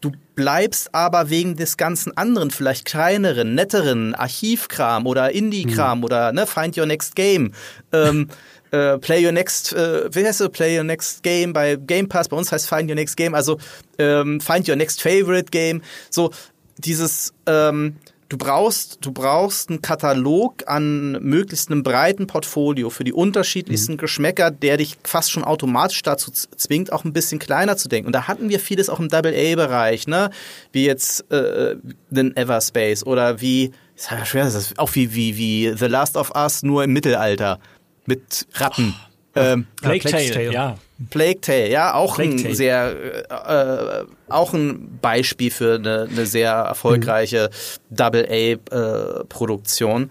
Du bleibst aber wegen des ganzen anderen, vielleicht kleineren, netteren Archivkram oder Indie-Kram mhm. oder ne, Find Your Next Game. Ähm, äh, Play Your Next, äh, wie heißt es? Play Your Next Game bei Game Pass. Bei uns heißt Find Your Next Game. Also ähm, Find Your Next Favorite Game. So dieses ähm, du brauchst, du brauchst einen Katalog an möglichst einem breiten Portfolio für die unterschiedlichsten mhm. Geschmäcker, der dich fast schon automatisch dazu zwingt, auch ein bisschen kleiner zu denken. Und da hatten wir vieles auch im Double-A-Bereich, ne? Wie jetzt äh, den Everspace oder wie, ist ja schwer, das ist auch wie, wie, wie The Last of Us, nur im Mittelalter. Mit Ratten. Oh. Ähm, Plague, Plague Tale, ja. Plague Tale, ja, auch Plague ein Tale. sehr, äh, auch ein Beispiel für eine, eine sehr erfolgreiche mhm. Double-A-Produktion. Äh,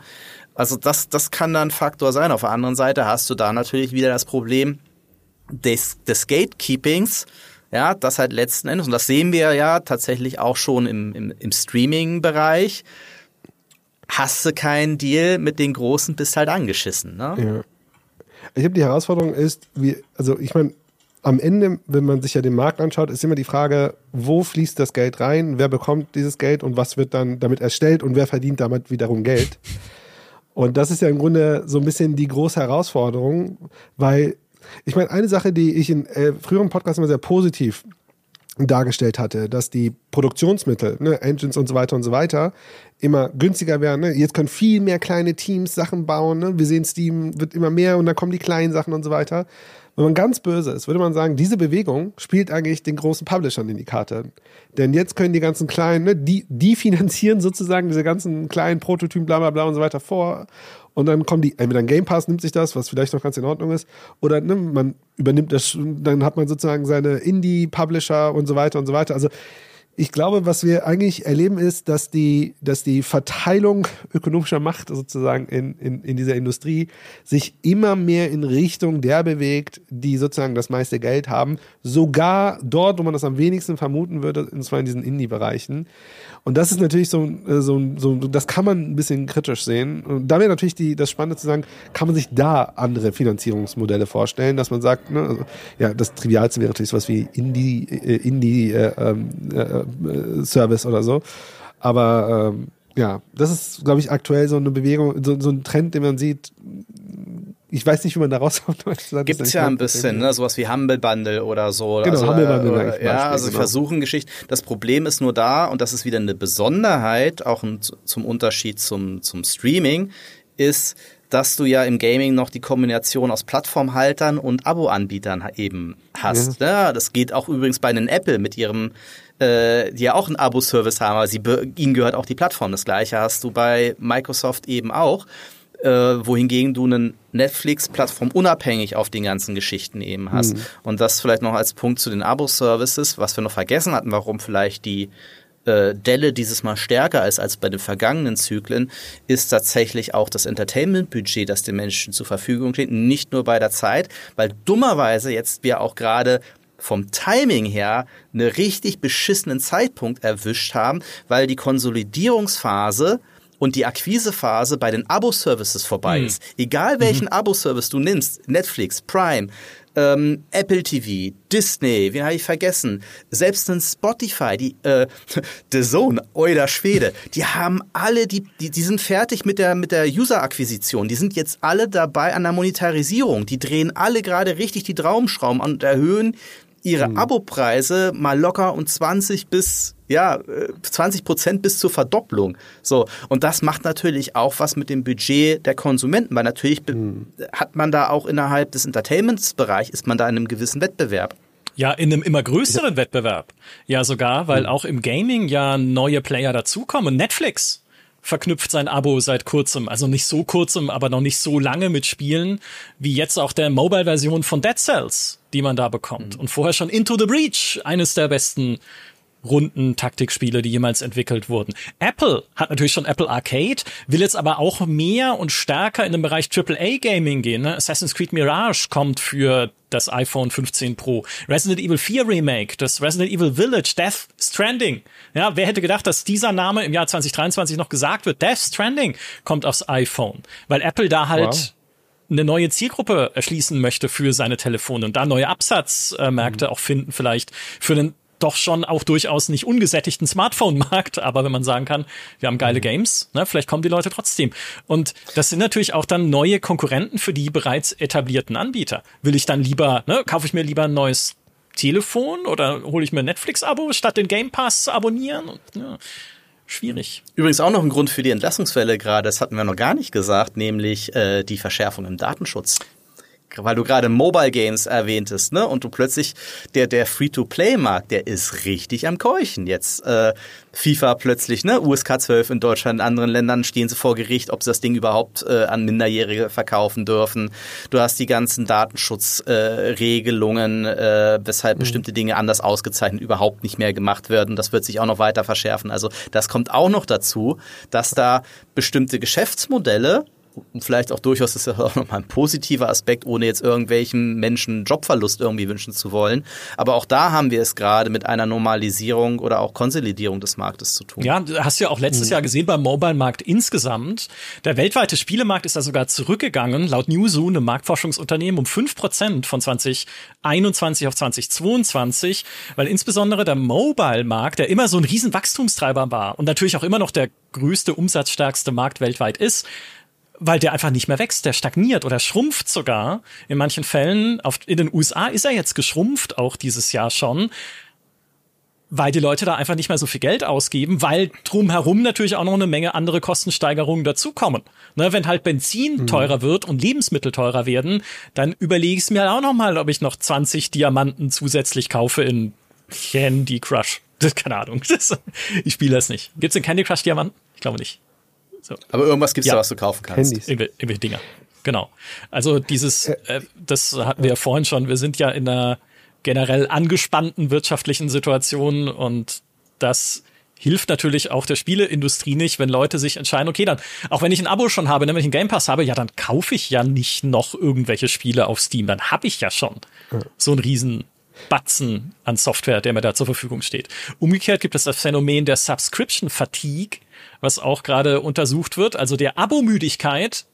also das, das kann dann ein Faktor sein. Auf der anderen Seite hast du da natürlich wieder das Problem des, des Gatekeepings, ja, das halt letzten Endes, und das sehen wir ja tatsächlich auch schon im, im, im Streaming-Bereich, hast du keinen Deal mit den Großen, bist halt angeschissen. Ne? Ja. Ich habe die Herausforderung ist, wie, also ich meine, am Ende, wenn man sich ja den Markt anschaut, ist immer die Frage, wo fließt das Geld rein, wer bekommt dieses Geld und was wird dann damit erstellt und wer verdient damit wiederum Geld. Und das ist ja im Grunde so ein bisschen die große Herausforderung, weil ich meine, eine Sache, die ich in äh, früheren Podcasts immer sehr positiv dargestellt hatte, dass die Produktionsmittel, ne, Engines und so weiter und so weiter, immer günstiger werden. Ne? Jetzt können viel mehr kleine Teams Sachen bauen. Ne? Wir sehen, Steam wird immer mehr und dann kommen die kleinen Sachen und so weiter. Wenn man ganz böse ist, würde man sagen, diese Bewegung spielt eigentlich den großen Publishern in die Karte. Denn jetzt können die ganzen kleinen, ne, die, die finanzieren sozusagen diese ganzen kleinen Prototypen, bla bla bla und so weiter vor. Und dann kommen die, entweder ein Game Pass nimmt sich das, was vielleicht noch ganz in Ordnung ist, oder ne, man übernimmt das, dann hat man sozusagen seine Indie-Publisher und so weiter und so weiter. Also ich glaube, was wir eigentlich erleben, ist, dass die, dass die Verteilung ökonomischer Macht sozusagen in, in, in dieser Industrie sich immer mehr in Richtung der bewegt, die sozusagen das meiste Geld haben. Sogar dort, wo man das am wenigsten vermuten würde, und zwar in diesen Indie-Bereichen. Und das ist natürlich so, äh, so, so, das kann man ein bisschen kritisch sehen. Und da wäre natürlich die, das Spannende zu sagen, kann man sich da andere Finanzierungsmodelle vorstellen, dass man sagt, ne, also, ja, das Trivialste wäre natürlich sowas wie Indie, äh, Indie äh, ähm, äh, äh, Service oder so. Aber ähm, ja, das ist, glaube ich, aktuell so eine Bewegung, so, so ein Trend, den man sieht, ich weiß nicht, wie man da rauskommt. Gibt es ja ein bisschen, ne? sowas wie Humble Bundle oder so. Genau, also, Humble Bundle. Äh, Beispiel, ja, also genau. versuchen Geschichten. Das Problem ist nur da, und das ist wieder eine Besonderheit, auch ein, zum Unterschied zum, zum Streaming, ist, dass du ja im Gaming noch die Kombination aus Plattformhaltern und Abo-Anbietern eben hast. Ja. ja. das geht auch übrigens bei den Apple mit ihrem äh, die ja auch einen Abo-Service haben, aber sie, ihnen gehört auch die Plattform. Das gleiche hast du bei Microsoft eben auch äh, wohingegen du einen Netflix-Plattform unabhängig auf den ganzen Geschichten eben hast. Mhm. Und das vielleicht noch als Punkt zu den Abo-Services, was wir noch vergessen hatten, warum vielleicht die äh, Delle dieses Mal stärker ist als bei den vergangenen Zyklen, ist tatsächlich auch das Entertainment-Budget, das den Menschen zur Verfügung steht, nicht nur bei der Zeit, weil dummerweise jetzt wir auch gerade vom Timing her einen richtig beschissenen Zeitpunkt erwischt haben, weil die Konsolidierungsphase und die Akquisephase bei den Abo-Services vorbei mhm. ist. Egal welchen mhm. Abo-Service du nimmst, Netflix, Prime, ähm, Apple TV, Disney, wen habe ich vergessen? Selbst ein Spotify, die äh, The Zone, euer Schwede, die haben alle, die, die, die sind fertig mit der mit der User-Akquisition. Die sind jetzt alle dabei an der Monetarisierung. Die drehen alle gerade richtig die Traumschrauben und erhöhen ihre mhm. Abopreise mal locker um 20 bis ja 20 Prozent bis zur Verdopplung. So und das macht natürlich auch was mit dem Budget der Konsumenten, weil natürlich mhm. hat man da auch innerhalb des Entertainments-Bereichs ist man da in einem gewissen Wettbewerb. Ja, in einem immer größeren Wettbewerb. Ja, sogar, weil mhm. auch im Gaming ja neue Player dazukommen. Netflix verknüpft sein Abo seit kurzem, also nicht so kurzem, aber noch nicht so lange mit Spielen, wie jetzt auch der Mobile-Version von Dead Cells die man da bekommt. Mhm. Und vorher schon Into the Breach, eines der besten runden Taktikspiele, die jemals entwickelt wurden. Apple hat natürlich schon Apple Arcade, will jetzt aber auch mehr und stärker in den Bereich AAA Gaming gehen. Ne? Assassin's Creed Mirage kommt für das iPhone 15 Pro. Resident Evil 4 Remake, das Resident Evil Village, Death Stranding. Ja, wer hätte gedacht, dass dieser Name im Jahr 2023 noch gesagt wird? Death Stranding kommt aufs iPhone, weil Apple da halt wow eine neue Zielgruppe erschließen möchte für seine Telefone und da neue Absatzmärkte mhm. auch finden, vielleicht für einen doch schon auch durchaus nicht ungesättigten Smartphone-Markt, aber wenn man sagen kann, wir haben geile mhm. Games, ne, vielleicht kommen die Leute trotzdem. Und das sind natürlich auch dann neue Konkurrenten für die bereits etablierten Anbieter. Will ich dann lieber, ne, kaufe ich mir lieber ein neues Telefon oder hole ich mir ein Netflix-Abo, statt den Game Pass zu abonnieren? Und, ja, schwierig. Übrigens auch noch ein Grund für die Entlassungswelle gerade, das hatten wir noch gar nicht gesagt, nämlich äh, die Verschärfung im Datenschutz weil du gerade Mobile Games erwähntest, ne? Und du plötzlich der der Free-to-Play-Markt, der ist richtig am Keuchen jetzt. Äh, FIFA plötzlich, ne? USK 12 in Deutschland, in anderen Ländern stehen sie vor Gericht, ob sie das Ding überhaupt äh, an Minderjährige verkaufen dürfen. Du hast die ganzen Datenschutzregelungen, äh, äh, weshalb mhm. bestimmte Dinge anders ausgezeichnet überhaupt nicht mehr gemacht werden. Das wird sich auch noch weiter verschärfen. Also das kommt auch noch dazu, dass da bestimmte Geschäftsmodelle vielleicht auch durchaus ist das auch nochmal ein positiver Aspekt, ohne jetzt irgendwelchen Menschen Jobverlust irgendwie wünschen zu wollen. Aber auch da haben wir es gerade mit einer Normalisierung oder auch Konsolidierung des Marktes zu tun. Ja, hast du ja auch letztes mhm. Jahr gesehen beim Mobile-Markt insgesamt. Der weltweite Spielemarkt ist da sogar zurückgegangen, laut Newzoo, einem Marktforschungsunternehmen, um fünf Prozent von 2021 auf 2022, weil insbesondere der Mobile-Markt, der immer so ein riesen Wachstumstreiber war und natürlich auch immer noch der größte, umsatzstärkste Markt weltweit ist, weil der einfach nicht mehr wächst, der stagniert oder schrumpft sogar. In manchen Fällen, auf, in den USA ist er jetzt geschrumpft, auch dieses Jahr schon, weil die Leute da einfach nicht mehr so viel Geld ausgeben, weil drumherum natürlich auch noch eine Menge andere Kostensteigerungen dazukommen. Ne, wenn halt Benzin mhm. teurer wird und Lebensmittel teurer werden, dann überlege ich es mir auch noch mal, ob ich noch 20 Diamanten zusätzlich kaufe in Candy Crush. Keine Ahnung. Das, ich spiele das nicht. Gibt's in Candy Crush Diamanten? Ich glaube nicht. So. Aber irgendwas gibt's ja. da, was du kaufen kannst. Handys. Irgendwelche, irgendwelche Dinger. Genau. Also dieses, äh, das hatten wir ja vorhin schon, wir sind ja in einer generell angespannten wirtschaftlichen Situation und das hilft natürlich auch der Spieleindustrie nicht, wenn Leute sich entscheiden, okay, dann, auch wenn ich ein Abo schon habe, wenn ich einen Game Pass habe, ja, dann kaufe ich ja nicht noch irgendwelche Spiele auf Steam, dann habe ich ja schon ja. so einen riesen Batzen an Software, der mir da zur Verfügung steht. Umgekehrt gibt es das Phänomen der Subscription Fatigue, was auch gerade untersucht wird, also der Abo-Müdigkeit,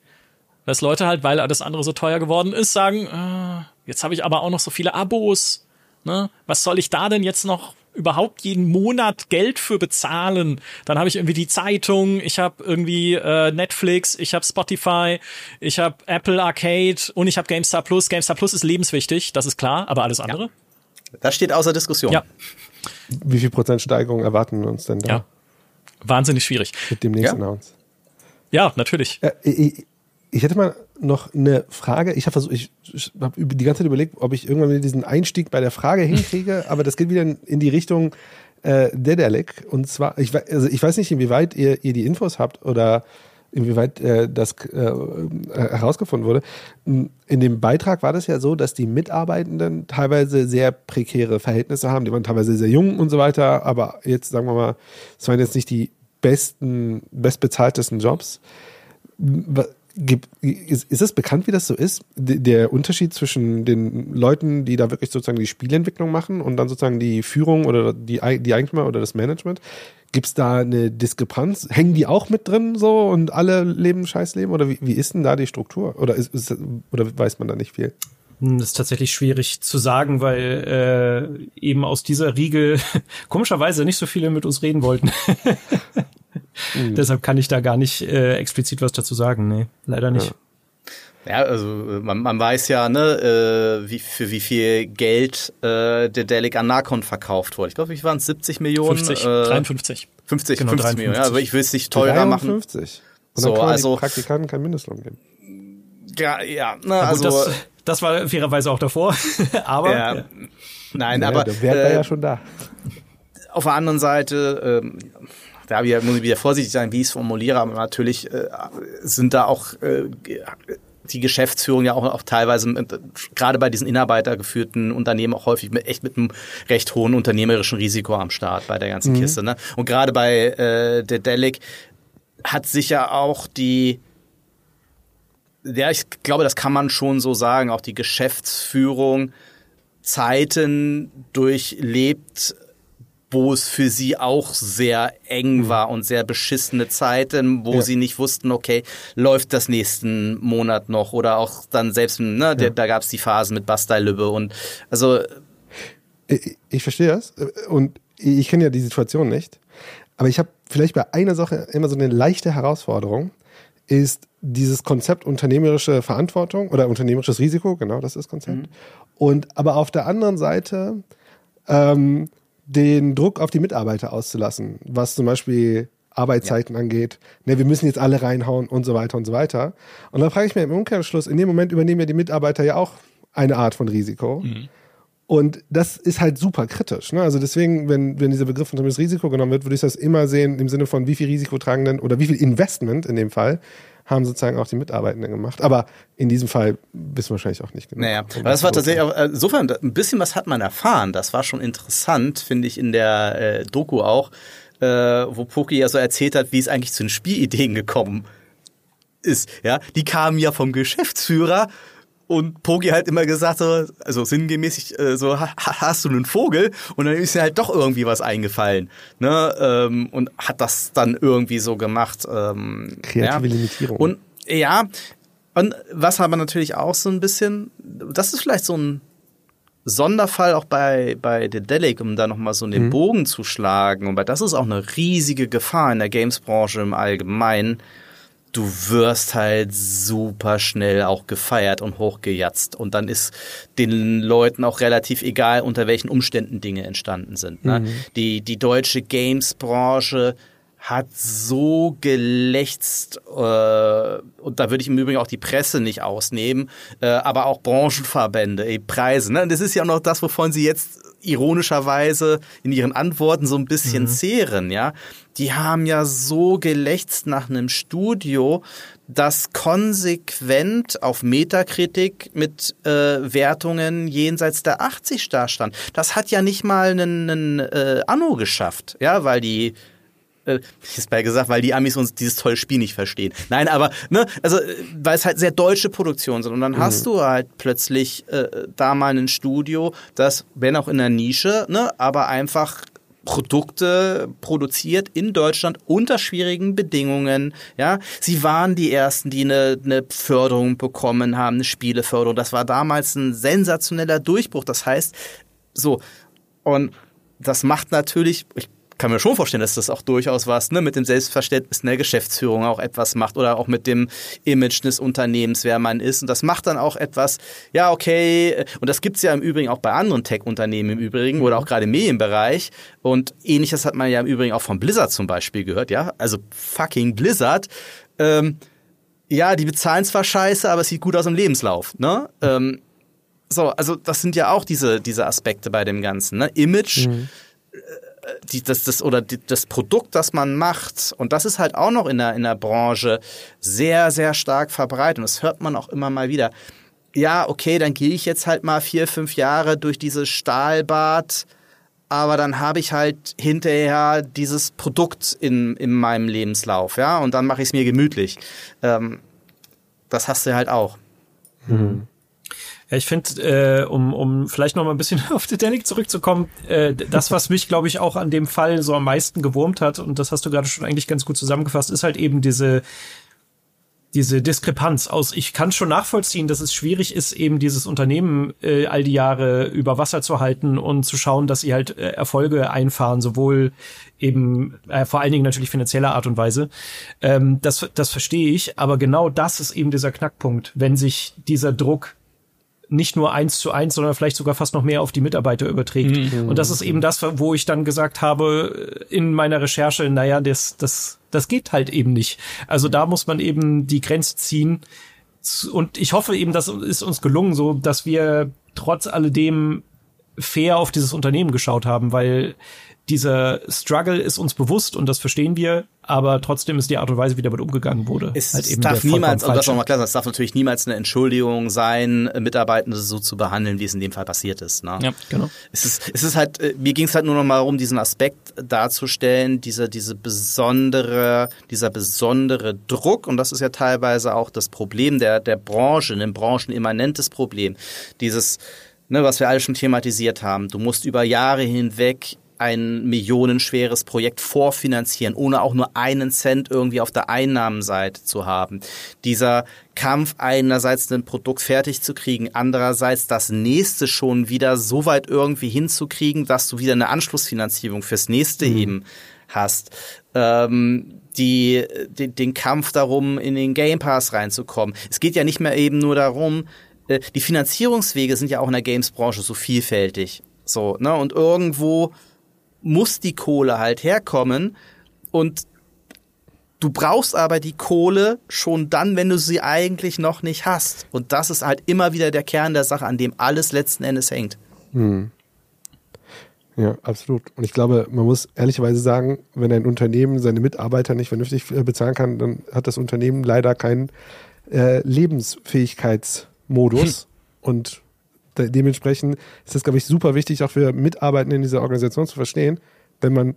dass Leute halt, weil alles andere so teuer geworden ist, sagen, äh, jetzt habe ich aber auch noch so viele Abos, ne? Was soll ich da denn jetzt noch überhaupt jeden Monat Geld für bezahlen? Dann habe ich irgendwie die Zeitung, ich habe irgendwie äh, Netflix, ich habe Spotify, ich habe Apple Arcade und ich habe GameStar Plus. GameStar Plus ist lebenswichtig, das ist klar, aber alles andere? Ja. Das steht außer Diskussion. Ja. Wie viel Prozent Steigerung erwarten wir uns denn da? Ja wahnsinnig schwierig. Mit dem nächsten ja? Announce. Ja, natürlich. Äh, ich, ich, hätte mal noch eine Frage. Ich habe versucht, ich, habe die ganze Zeit überlegt, ob ich irgendwann wieder diesen Einstieg bei der Frage hinkriege, aber das geht wieder in, in die Richtung äh, Dedalek. Und zwar, ich, also ich weiß nicht, inwieweit ihr, ihr die Infos habt oder inwieweit äh, das äh, äh, herausgefunden wurde. In dem Beitrag war das ja so, dass die Mitarbeitenden teilweise sehr prekäre Verhältnisse haben. Die waren teilweise sehr jung und so weiter, aber jetzt sagen wir mal, es waren jetzt nicht die besten, bestbezahltesten Jobs. Ist, ist es bekannt, wie das so ist? Der Unterschied zwischen den Leuten, die da wirklich sozusagen die Spielentwicklung machen und dann sozusagen die Führung oder die, die Eigentümer oder das Management. Gibt es da eine Diskrepanz? Hängen die auch mit drin so und alle leben Scheißleben? Oder wie, wie ist denn da die Struktur? Oder, ist, ist, oder weiß man da nicht viel? Hm, das ist tatsächlich schwierig zu sagen, weil äh, eben aus dieser Riege komischerweise nicht so viele mit uns reden wollten. mhm. Deshalb kann ich da gar nicht äh, explizit was dazu sagen. Nee, leider nicht. Ja. Ja, also man, man weiß ja, ne, äh, wie, für wie viel Geld äh, der Delic an Narcon verkauft wurde. Ich glaube, wie waren es? 70 Millionen? 50, äh, 53. 50, genau, 50 53. Millionen. Ja, aber ich will es nicht teurer 53. machen. 50. Und dann so, kann also Praktikanten kein Mindestlohn geben. Ja, ja, na, also das, das war fairerweise auch davor, aber ja, ja. nein, ja, aber der Wert war ja schon da. Auf der anderen Seite ähm, da muss ich wieder vorsichtig sein, wie ich es formuliere, aber natürlich äh, sind da auch äh, die Geschäftsführung ja auch, auch teilweise mit, gerade bei diesen inarbeitergeführten Unternehmen auch häufig mit, echt mit einem recht hohen unternehmerischen Risiko am Start bei der ganzen mhm. Kiste. Ne? Und gerade bei äh, der Delic hat sich ja auch die ja, ich glaube, das kann man schon so sagen, auch die Geschäftsführung Zeiten durchlebt, wo es für sie auch sehr eng mhm. war und sehr beschissene Zeiten, wo ja. sie nicht wussten, okay, läuft das nächsten Monat noch oder auch dann selbst, ne, ja. da gab es die Phasen mit Bastei Lübbe und also ich, ich verstehe das und ich kenne ja die Situation nicht, aber ich habe vielleicht bei einer Sache immer so eine leichte Herausforderung, ist dieses Konzept unternehmerische Verantwortung oder unternehmerisches Risiko, genau das ist das Konzept. Mhm. Und aber auf der anderen Seite ähm, den Druck auf die Mitarbeiter auszulassen, was zum Beispiel Arbeitszeiten ja. angeht. Ne, wir müssen jetzt alle reinhauen und so weiter und so weiter. Und dann frage ich mir im Umkehrschluss, in dem Moment übernehmen ja die Mitarbeiter ja auch eine Art von Risiko. Mhm. Und das ist halt super kritisch. Ne? Also deswegen, wenn, wenn dieser Begriff von Risiko genommen wird, würde ich das immer sehen im Sinne von, wie viel Risiko tragen denn oder wie viel Investment in dem Fall haben sozusagen auch die Mitarbeitenden gemacht. Aber in diesem Fall wissen wir wahrscheinlich auch nicht genau. Naja, aber das war tatsächlich auch, äh, insofern, ein bisschen was hat man erfahren. Das war schon interessant, finde ich, in der äh, Doku auch, äh, wo Poki ja so erzählt hat, wie es eigentlich zu den Spielideen gekommen ist. Ja, die kamen ja vom Geschäftsführer und Pogi halt immer gesagt so, also sinngemäß äh, so, ha, hast du einen Vogel? Und dann ist ihm halt doch irgendwie was eingefallen, ne? Ähm, und hat das dann irgendwie so gemacht. Ähm, Kreative ja. Limitierung. Und ja, und was aber natürlich auch so ein bisschen, das ist vielleicht so ein Sonderfall auch bei, bei Dedelic, um da nochmal so den mhm. Bogen zu schlagen. Und das ist auch eine riesige Gefahr in der Games-Branche im Allgemeinen du wirst halt super schnell auch gefeiert und hochgejatzt. Und dann ist den Leuten auch relativ egal, unter welchen Umständen Dinge entstanden sind. Ne? Mhm. Die, die deutsche Games-Branche hat so gelächzt, äh, und da würde ich im Übrigen auch die Presse nicht ausnehmen, äh, aber auch Branchenverbände, ey, Preise. Ne? Und das ist ja auch noch das, wovon sie jetzt ironischerweise in ihren Antworten so ein bisschen mhm. zehren, ja. Die haben ja so gelächzt nach einem Studio, das konsequent auf Metakritik mit äh, Wertungen jenseits der 80 dastand. Das hat ja nicht mal einen, einen äh, Anno geschafft, ja, weil die äh, ist bei gesagt, weil die Amis uns dieses tolle Spiel nicht verstehen. Nein, aber ne, also weil es halt sehr deutsche Produktionen sind und dann mhm. hast du halt plötzlich äh, da mal ein Studio, das wenn auch in der Nische, ne, aber einfach Produkte produziert in Deutschland unter schwierigen Bedingungen. Ja, sie waren die ersten, die eine, eine Förderung bekommen haben, eine Spieleförderung. Das war damals ein sensationeller Durchbruch. Das heißt, so und das macht natürlich, ich kann mir schon vorstellen, dass das auch durchaus was ne, mit dem Selbstverständnis in der Geschäftsführung auch etwas macht oder auch mit dem Image des Unternehmens, wer man ist. Und das macht dann auch etwas, ja, okay, und das gibt's ja im Übrigen auch bei anderen Tech-Unternehmen im Übrigen oder auch gerade im Medienbereich. Und ähnliches hat man ja im Übrigen auch von Blizzard zum Beispiel gehört, ja. Also fucking Blizzard. Ähm, ja, die bezahlen zwar scheiße, aber es sieht gut aus im Lebenslauf, ne? Ähm, so, also das sind ja auch diese, diese Aspekte bei dem Ganzen, ne? Image. Mhm die, das, das, oder die, das Produkt, das man macht, und das ist halt auch noch in der, in der Branche sehr, sehr stark verbreitet. Und das hört man auch immer mal wieder. Ja, okay, dann gehe ich jetzt halt mal vier, fünf Jahre durch dieses Stahlbad, aber dann habe ich halt hinterher dieses Produkt in, in meinem Lebenslauf, ja, und dann mache ich es mir gemütlich. Ähm, das hast du halt auch. Mhm. Ja, ich finde, äh, um, um vielleicht noch mal ein bisschen auf Titanic zurückzukommen, äh, das, was mich, glaube ich, auch an dem Fall so am meisten gewurmt hat, und das hast du gerade schon eigentlich ganz gut zusammengefasst, ist halt eben diese diese Diskrepanz aus, ich kann schon nachvollziehen, dass es schwierig ist, eben dieses Unternehmen äh, all die Jahre über Wasser zu halten und zu schauen, dass sie halt äh, Erfolge einfahren, sowohl eben äh, vor allen Dingen natürlich finanzieller Art und Weise. Ähm, das, das verstehe ich, aber genau das ist eben dieser Knackpunkt, wenn sich dieser Druck nicht nur eins zu eins, sondern vielleicht sogar fast noch mehr auf die Mitarbeiter überträgt. Mhm. Und das ist eben das, wo ich dann gesagt habe in meiner Recherche, naja, das, das, das geht halt eben nicht. Also da muss man eben die Grenze ziehen. Und ich hoffe eben, das ist uns gelungen, so dass wir trotz alledem fair auf dieses Unternehmen geschaut haben, weil dieser Struggle ist uns bewusst und das verstehen wir, aber trotzdem ist die Art und Weise, wie damit umgegangen wurde. Es halt eben darf niemals, und das nochmal klar, es darf natürlich niemals eine Entschuldigung sein, Mitarbeitende so zu behandeln, wie es in dem Fall passiert ist. Ne? Ja, genau. Es ist, es ist halt, äh, mir ging es halt nur noch mal um diesen Aspekt darzustellen, dieser, diese besondere, dieser besondere Druck, und das ist ja teilweise auch das Problem der, der Branche, ein branchenimmanentes Problem. Dieses, ne, was wir alle schon thematisiert haben. Du musst über Jahre hinweg ein millionenschweres Projekt vorfinanzieren, ohne auch nur einen Cent irgendwie auf der Einnahmenseite zu haben. Dieser Kampf einerseits ein Produkt fertig zu kriegen, andererseits das nächste schon wieder so weit irgendwie hinzukriegen, dass du wieder eine Anschlussfinanzierung fürs nächste mhm. eben hast. Ähm, die, die, den Kampf darum, in den Game Pass reinzukommen. Es geht ja nicht mehr eben nur darum, äh, die Finanzierungswege sind ja auch in der Games-Branche so vielfältig. So, ne? Und irgendwo muss die Kohle halt herkommen und du brauchst aber die Kohle schon dann, wenn du sie eigentlich noch nicht hast. Und das ist halt immer wieder der Kern der Sache, an dem alles letzten Endes hängt. Hm. Ja, absolut. Und ich glaube, man muss ehrlicherweise sagen, wenn ein Unternehmen seine Mitarbeiter nicht vernünftig äh, bezahlen kann, dann hat das Unternehmen leider keinen äh, Lebensfähigkeitsmodus. Hm. Und de dementsprechend ist es, glaube ich, super wichtig, auch für Mitarbeitende in dieser Organisation zu verstehen, wenn man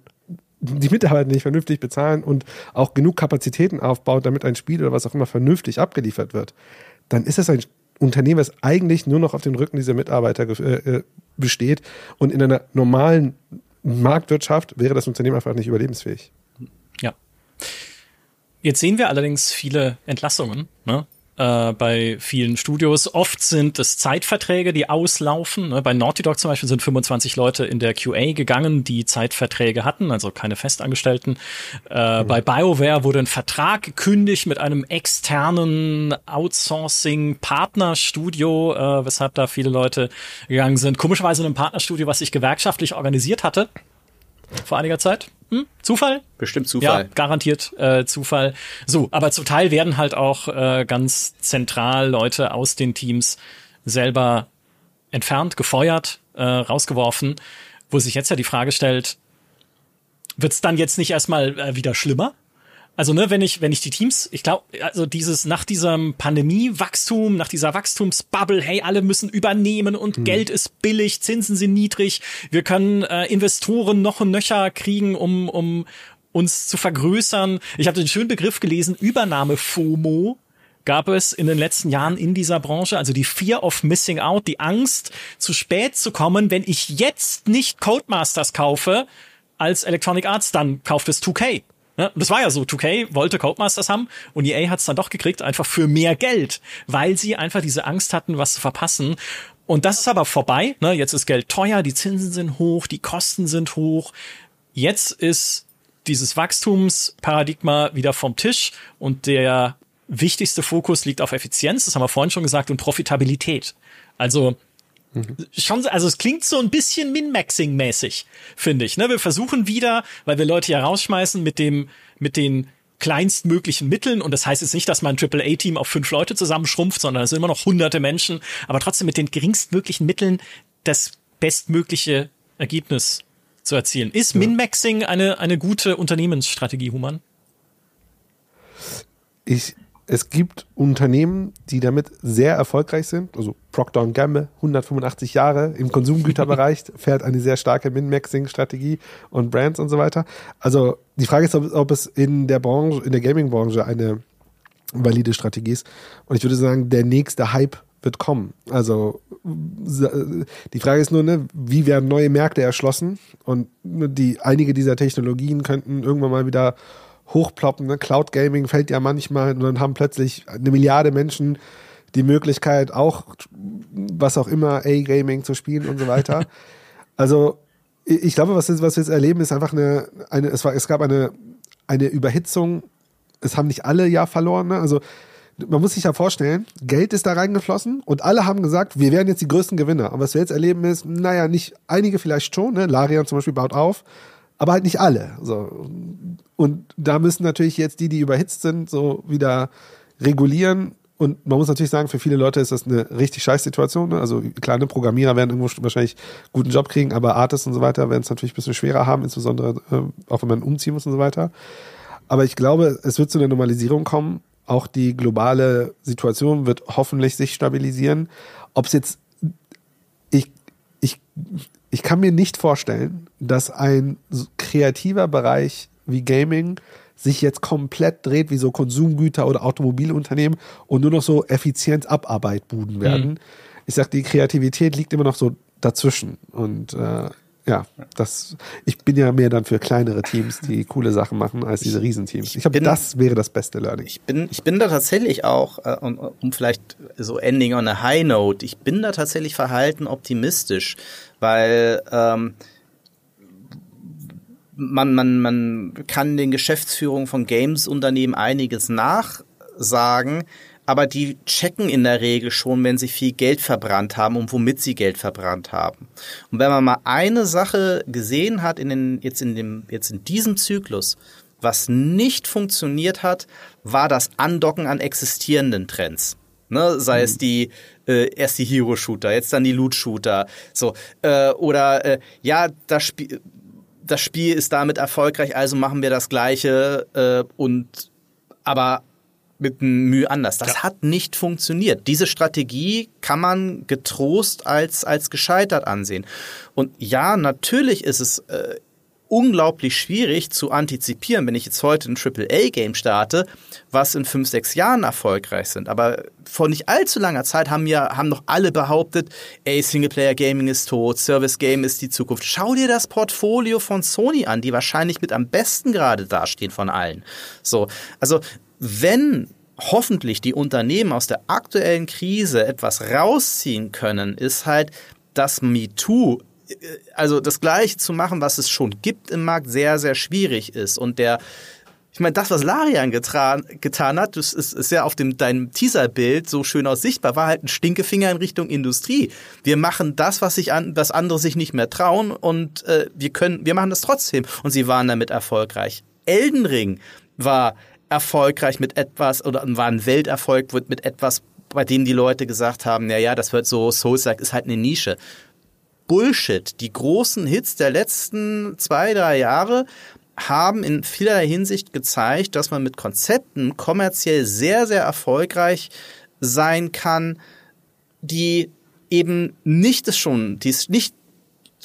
die Mitarbeiter nicht vernünftig bezahlen und auch genug Kapazitäten aufbaut, damit ein Spiel oder was auch immer vernünftig abgeliefert wird, dann ist es ein Unternehmen, was eigentlich nur noch auf dem Rücken dieser Mitarbeiter äh, äh, besteht. Und in einer normalen Marktwirtschaft wäre das Unternehmen einfach nicht überlebensfähig. Ja. Jetzt sehen wir allerdings viele Entlassungen. Ne? Äh, bei vielen Studios. Oft sind es Zeitverträge, die auslaufen. Ne? Bei Naughty Dog zum Beispiel sind 25 Leute in der QA gegangen, die Zeitverträge hatten, also keine Festangestellten. Äh, mhm. Bei BioWare wurde ein Vertrag gekündigt mit einem externen Outsourcing-Partnerstudio, äh, weshalb da viele Leute gegangen sind. Komischerweise ein Partnerstudio, was sich gewerkschaftlich organisiert hatte vor einiger Zeit. Hm? Zufall? Bestimmt Zufall. Ja, garantiert äh, Zufall. So, aber zum Teil werden halt auch äh, ganz zentral Leute aus den Teams selber entfernt, gefeuert, äh, rausgeworfen, wo sich jetzt ja die Frage stellt, wird es dann jetzt nicht erstmal äh, wieder schlimmer? Also, ne, wenn ich, wenn ich die Teams, ich glaube, also dieses nach diesem Pandemie-Wachstum, nach dieser Wachstumsbubble, hey, alle müssen übernehmen und mhm. Geld ist billig, Zinsen sind niedrig, wir können äh, Investoren noch und nöcher kriegen, um, um uns zu vergrößern. Ich habe den schönen Begriff gelesen, Übernahme-FOMO gab es in den letzten Jahren in dieser Branche, also die Fear of Missing Out, die Angst, zu spät zu kommen, wenn ich jetzt nicht Codemasters kaufe als Electronic Arts, dann kauft es 2K. Ne? Und das war ja so, 2K wollte Codemasters haben und EA hat es dann doch gekriegt, einfach für mehr Geld, weil sie einfach diese Angst hatten, was zu verpassen. Und das ist aber vorbei. Ne? Jetzt ist Geld teuer, die Zinsen sind hoch, die Kosten sind hoch. Jetzt ist dieses Wachstumsparadigma wieder vom Tisch und der wichtigste Fokus liegt auf Effizienz, das haben wir vorhin schon gesagt, und Profitabilität. Also. Schon, also es klingt so ein bisschen Min-Maxing-mäßig, finde ich. Ne? Wir versuchen wieder, weil wir Leute ja rausschmeißen mit dem, mit den kleinstmöglichen Mitteln. Und das heißt jetzt nicht, dass man ein AAA-Team auf fünf Leute zusammenschrumpft, sondern es sind immer noch hunderte Menschen, aber trotzdem mit den geringstmöglichen Mitteln das bestmögliche Ergebnis zu erzielen. Ist ja. Min-Maxing eine, eine gute Unternehmensstrategie, Human? Ich es gibt Unternehmen, die damit sehr erfolgreich sind. Also Procter Gamble, 185 Jahre im Konsumgüterbereich, fährt eine sehr starke Min-Maxing-Strategie und Brands und so weiter. Also die Frage ist, ob, ob es in der Branche, in der Gaming-Branche eine valide Strategie ist. Und ich würde sagen, der nächste Hype wird kommen. Also die Frage ist nur, ne, wie werden neue Märkte erschlossen? Und die einige dieser Technologien könnten irgendwann mal wieder hochploppen. Ne? Cloud Gaming fällt ja manchmal und dann haben plötzlich eine Milliarde Menschen die Möglichkeit, auch was auch immer, A-Gaming zu spielen und so weiter. also ich glaube, was, was wir jetzt erleben, ist einfach eine, eine es, war, es gab eine, eine Überhitzung. Es haben nicht alle ja verloren. Ne? Also man muss sich ja vorstellen, Geld ist da reingeflossen und alle haben gesagt, wir werden jetzt die größten Gewinner. Aber was wir jetzt erleben ist, naja, nicht einige vielleicht schon, ne? Larian zum Beispiel baut auf, aber halt nicht alle. So. Und da müssen natürlich jetzt die, die überhitzt sind, so wieder regulieren. Und man muss natürlich sagen, für viele Leute ist das eine richtig scheiß Situation. Ne? Also kleine Programmierer werden irgendwo wahrscheinlich guten Job kriegen, aber Artists und so weiter werden es natürlich ein bisschen schwerer haben, insbesondere äh, auch wenn man umziehen muss und so weiter. Aber ich glaube, es wird zu einer Normalisierung kommen. Auch die globale Situation wird hoffentlich sich stabilisieren. Ob es jetzt, ich, ich, ich kann mir nicht vorstellen, dass ein kreativer Bereich wie Gaming sich jetzt komplett dreht wie so Konsumgüter oder Automobilunternehmen und nur noch so Effizienz-Abarbeit buden werden. Mhm. Ich sag, die Kreativität liegt immer noch so dazwischen. Und äh, ja, das, ich bin ja mehr dann für kleinere Teams, die coole Sachen machen, als diese Riesenteams. Ich glaube, das wäre das beste Learning. Ich bin, ich bin da tatsächlich auch, äh, um, um vielleicht so ending on a high note, ich bin da tatsächlich verhalten optimistisch, weil ähm, man, man, man kann den Geschäftsführungen von Games-Unternehmen einiges nachsagen, aber die checken in der Regel schon, wenn sie viel Geld verbrannt haben und womit sie Geld verbrannt haben. Und wenn man mal eine Sache gesehen hat in den, jetzt in dem, jetzt in diesem Zyklus, was nicht funktioniert hat, war das Andocken an existierenden Trends. Ne, sei mhm. es die äh, erst die Hero-Shooter, jetzt dann die Loot-Shooter, so äh, oder äh, ja, das Spiel, das Spiel ist damit erfolgreich, also machen wir das Gleiche äh, und aber mit Mühe anders. Das ja. hat nicht funktioniert. Diese Strategie kann man getrost als, als gescheitert ansehen. Und ja, natürlich ist es äh, unglaublich schwierig zu antizipieren, wenn ich jetzt heute ein AAA-Game starte, was in fünf, sechs Jahren erfolgreich sind. Aber vor nicht allzu langer Zeit haben ja, haben noch alle behauptet, ey, Singleplayer-Gaming ist tot, Service-Game ist die Zukunft. Schau dir das Portfolio von Sony an, die wahrscheinlich mit am besten gerade dastehen von allen. So. Also, wenn hoffentlich die Unternehmen aus der aktuellen Krise etwas rausziehen können, ist halt, dass MeToo äh, also das Gleiche zu machen, was es schon gibt im Markt, sehr, sehr schwierig ist. Und der, ich meine, das, was Larian getan, getan hat, das ist, ist ja auf dem, deinem Teaserbild so schön aus sichtbar, war halt ein Stinkefinger in Richtung Industrie. Wir machen das, was sich an, was andere sich nicht mehr trauen und äh, wir können, wir machen das trotzdem. Und sie waren damit erfolgreich. Elden Ring war erfolgreich mit etwas oder war ein Welterfolg mit etwas, bei dem die Leute gesagt haben, ja, ja, das wird so, Souls-like ist halt eine Nische. Bullshit. Die großen Hits der letzten zwei, drei Jahre haben in vielerlei Hinsicht gezeigt, dass man mit Konzepten kommerziell sehr, sehr erfolgreich sein kann, die eben nicht es schon, die es nicht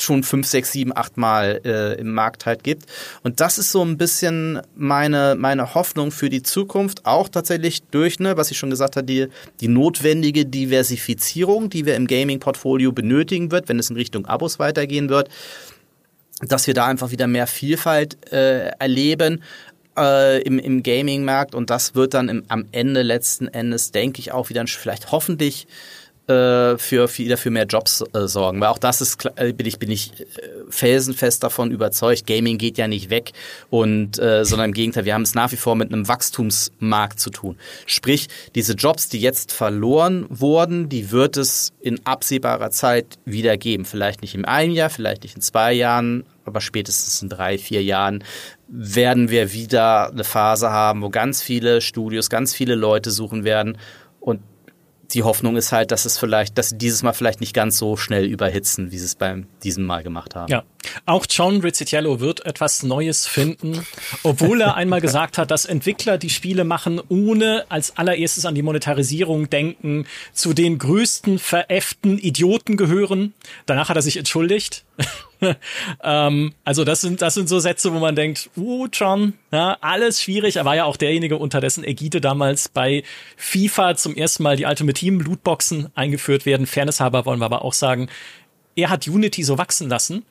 schon fünf, sechs, sieben, acht Mal äh, im Markt halt gibt. Und das ist so ein bisschen meine, meine Hoffnung für die Zukunft, auch tatsächlich durch, ne, was ich schon gesagt habe, die, die notwendige Diversifizierung, die wir im Gaming-Portfolio benötigen wird, wenn es in Richtung Abos weitergehen wird, dass wir da einfach wieder mehr Vielfalt äh, erleben. Äh, im, im Gaming-Markt und das wird dann im, am Ende letzten Endes, denke ich, auch wieder vielleicht hoffentlich äh, für wieder für mehr Jobs äh, sorgen, weil auch das ist äh, bin ich bin ich äh, felsenfest davon überzeugt. Gaming geht ja nicht weg und äh, sondern im Gegenteil, wir haben es nach wie vor mit einem Wachstumsmarkt zu tun. Sprich, diese Jobs, die jetzt verloren wurden, die wird es in absehbarer Zeit wieder geben. Vielleicht nicht in einem Jahr, vielleicht nicht in zwei Jahren, aber spätestens in drei, vier Jahren werden wir wieder eine Phase haben, wo ganz viele Studios, ganz viele Leute suchen werden und die Hoffnung ist halt, dass es vielleicht, dass sie dieses Mal vielleicht nicht ganz so schnell überhitzen, wie sie es beim diesem Mal gemacht haben. Ja. Auch John Rizzitiello wird etwas Neues finden, obwohl er einmal gesagt hat, dass Entwickler die Spiele machen, ohne als allererstes an die Monetarisierung denken, zu den größten veräfften Idioten gehören. Danach hat er sich entschuldigt. ähm, also das sind, das sind so Sätze, wo man denkt, uh, John, ja, alles schwierig. Er war ja auch derjenige, unter dessen Ägide damals bei FIFA zum ersten Mal die Ultimate Team Lootboxen eingeführt werden. Fairness halber wollen wir aber auch sagen, er hat Unity so wachsen lassen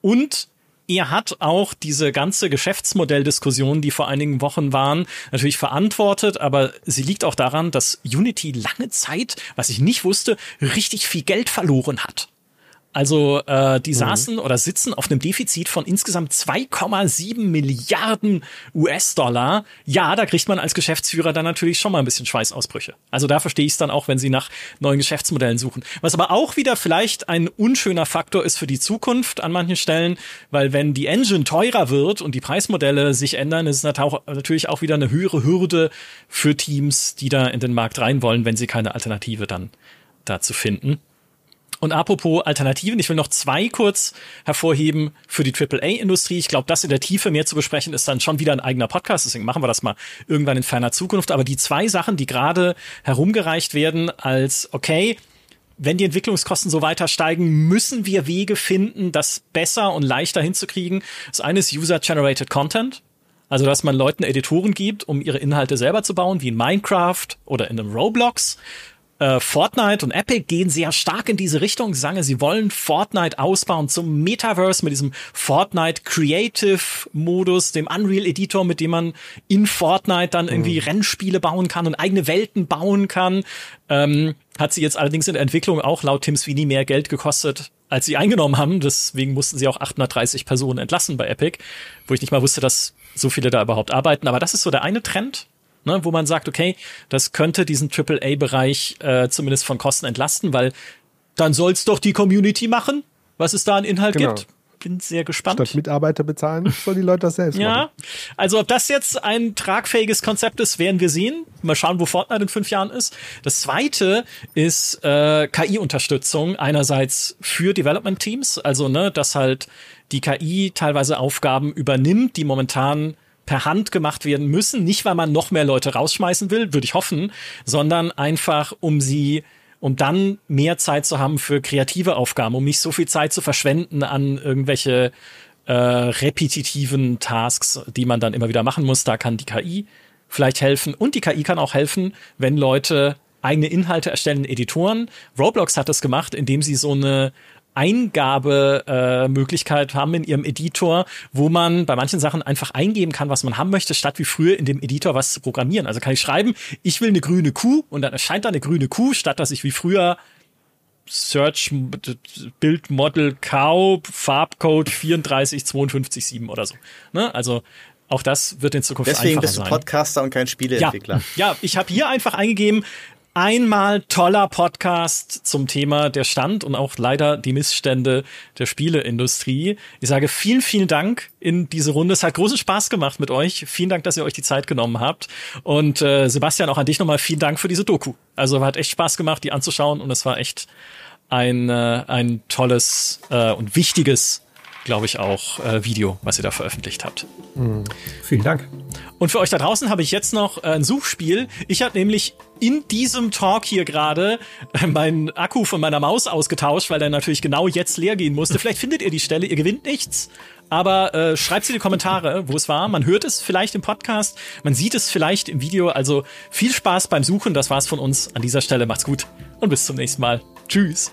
und er hat auch diese ganze Geschäftsmodelldiskussion, die vor einigen Wochen waren, natürlich verantwortet, aber sie liegt auch daran, dass Unity lange Zeit, was ich nicht wusste, richtig viel Geld verloren hat. Also äh, die mhm. saßen oder sitzen auf einem Defizit von insgesamt 2,7 Milliarden US-Dollar. Ja, da kriegt man als Geschäftsführer dann natürlich schon mal ein bisschen Schweißausbrüche. Also da verstehe ich es dann auch, wenn sie nach neuen Geschäftsmodellen suchen. Was aber auch wieder vielleicht ein unschöner Faktor ist für die Zukunft an manchen Stellen, weil wenn die Engine teurer wird und die Preismodelle sich ändern, ist es natürlich auch wieder eine höhere Hürde für Teams, die da in den Markt rein wollen, wenn sie keine Alternative dann dazu finden. Und apropos Alternativen, ich will noch zwei kurz hervorheben für die AAA-Industrie. Ich glaube, das in der Tiefe mehr zu besprechen ist dann schon wieder ein eigener Podcast, deswegen machen wir das mal irgendwann in ferner Zukunft. Aber die zwei Sachen, die gerade herumgereicht werden als, okay, wenn die Entwicklungskosten so weiter steigen, müssen wir Wege finden, das besser und leichter hinzukriegen. Das eine ist User-Generated Content. Also, dass man Leuten Editoren gibt, um ihre Inhalte selber zu bauen, wie in Minecraft oder in einem Roblox äh, Fortnite und Epic gehen sehr stark in diese Richtung. Sie sagen, sie wollen Fortnite ausbauen zum Metaverse mit diesem Fortnite Creative Modus, dem Unreal Editor, mit dem man in Fortnite dann irgendwie mhm. Rennspiele bauen kann und eigene Welten bauen kann. Ähm, hat sie jetzt allerdings in der Entwicklung auch laut Tim Sweeney mehr Geld gekostet, als sie eingenommen haben. Deswegen mussten sie auch 830 Personen entlassen bei Epic, wo ich nicht mal wusste, dass so viele da überhaupt arbeiten. Aber das ist so der eine Trend, ne, wo man sagt, okay, das könnte diesen AAA-Bereich äh, zumindest von Kosten entlasten, weil dann soll's doch die Community machen, was es da an Inhalt genau. gibt. Bin sehr gespannt. Statt Mitarbeiter bezahlen, soll die Leute das selbst ja, machen. Ja, also ob das jetzt ein tragfähiges Konzept ist, werden wir sehen. Mal schauen, wo Fortnite in fünf Jahren ist. Das zweite ist äh, KI-Unterstützung. Einerseits für Development Teams, also ne, dass halt die KI teilweise Aufgaben übernimmt, die momentan per Hand gemacht werden müssen. Nicht, weil man noch mehr Leute rausschmeißen will, würde ich hoffen, sondern einfach, um sie um dann mehr Zeit zu haben für kreative Aufgaben, um nicht so viel Zeit zu verschwenden an irgendwelche äh, repetitiven Tasks, die man dann immer wieder machen muss. Da kann die KI vielleicht helfen. Und die KI kann auch helfen, wenn Leute eigene Inhalte erstellen, Editoren. Roblox hat das gemacht, indem sie so eine Eingabemöglichkeit äh, haben in ihrem Editor, wo man bei manchen Sachen einfach eingeben kann, was man haben möchte, statt wie früher in dem Editor was zu programmieren. Also kann ich schreiben, ich will eine grüne Kuh und dann erscheint da eine grüne Kuh, statt dass ich wie früher Search Bild Model Cow Farbcode 34527 oder so. Ne? Also auch das wird in Zukunft Deswegen bist du Podcaster und kein Spieleentwickler. Ja, ja ich habe hier einfach eingegeben, einmal toller Podcast zum Thema der Stand und auch leider die Missstände der Spieleindustrie. Ich sage vielen, vielen Dank in diese Runde. Es hat großen Spaß gemacht mit euch. Vielen Dank, dass ihr euch die Zeit genommen habt. Und äh, Sebastian, auch an dich nochmal vielen Dank für diese Doku. Also hat echt Spaß gemacht, die anzuschauen und es war echt ein, äh, ein tolles äh, und wichtiges glaube ich, auch äh, Video, was ihr da veröffentlicht habt. Mhm. Vielen Dank. Und für euch da draußen habe ich jetzt noch äh, ein Suchspiel. Ich habe nämlich in diesem Talk hier gerade äh, meinen Akku von meiner Maus ausgetauscht, weil der natürlich genau jetzt leer gehen musste. Vielleicht findet ihr die Stelle, ihr gewinnt nichts. Aber äh, schreibt sie in die Kommentare, wo es war. Man hört es vielleicht im Podcast, man sieht es vielleicht im Video. Also viel Spaß beim Suchen. Das war's von uns an dieser Stelle. Macht's gut und bis zum nächsten Mal. Tschüss.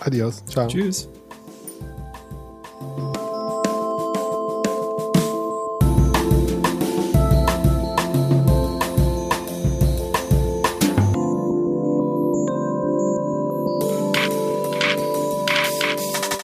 Adios. Ciao. Tschüss.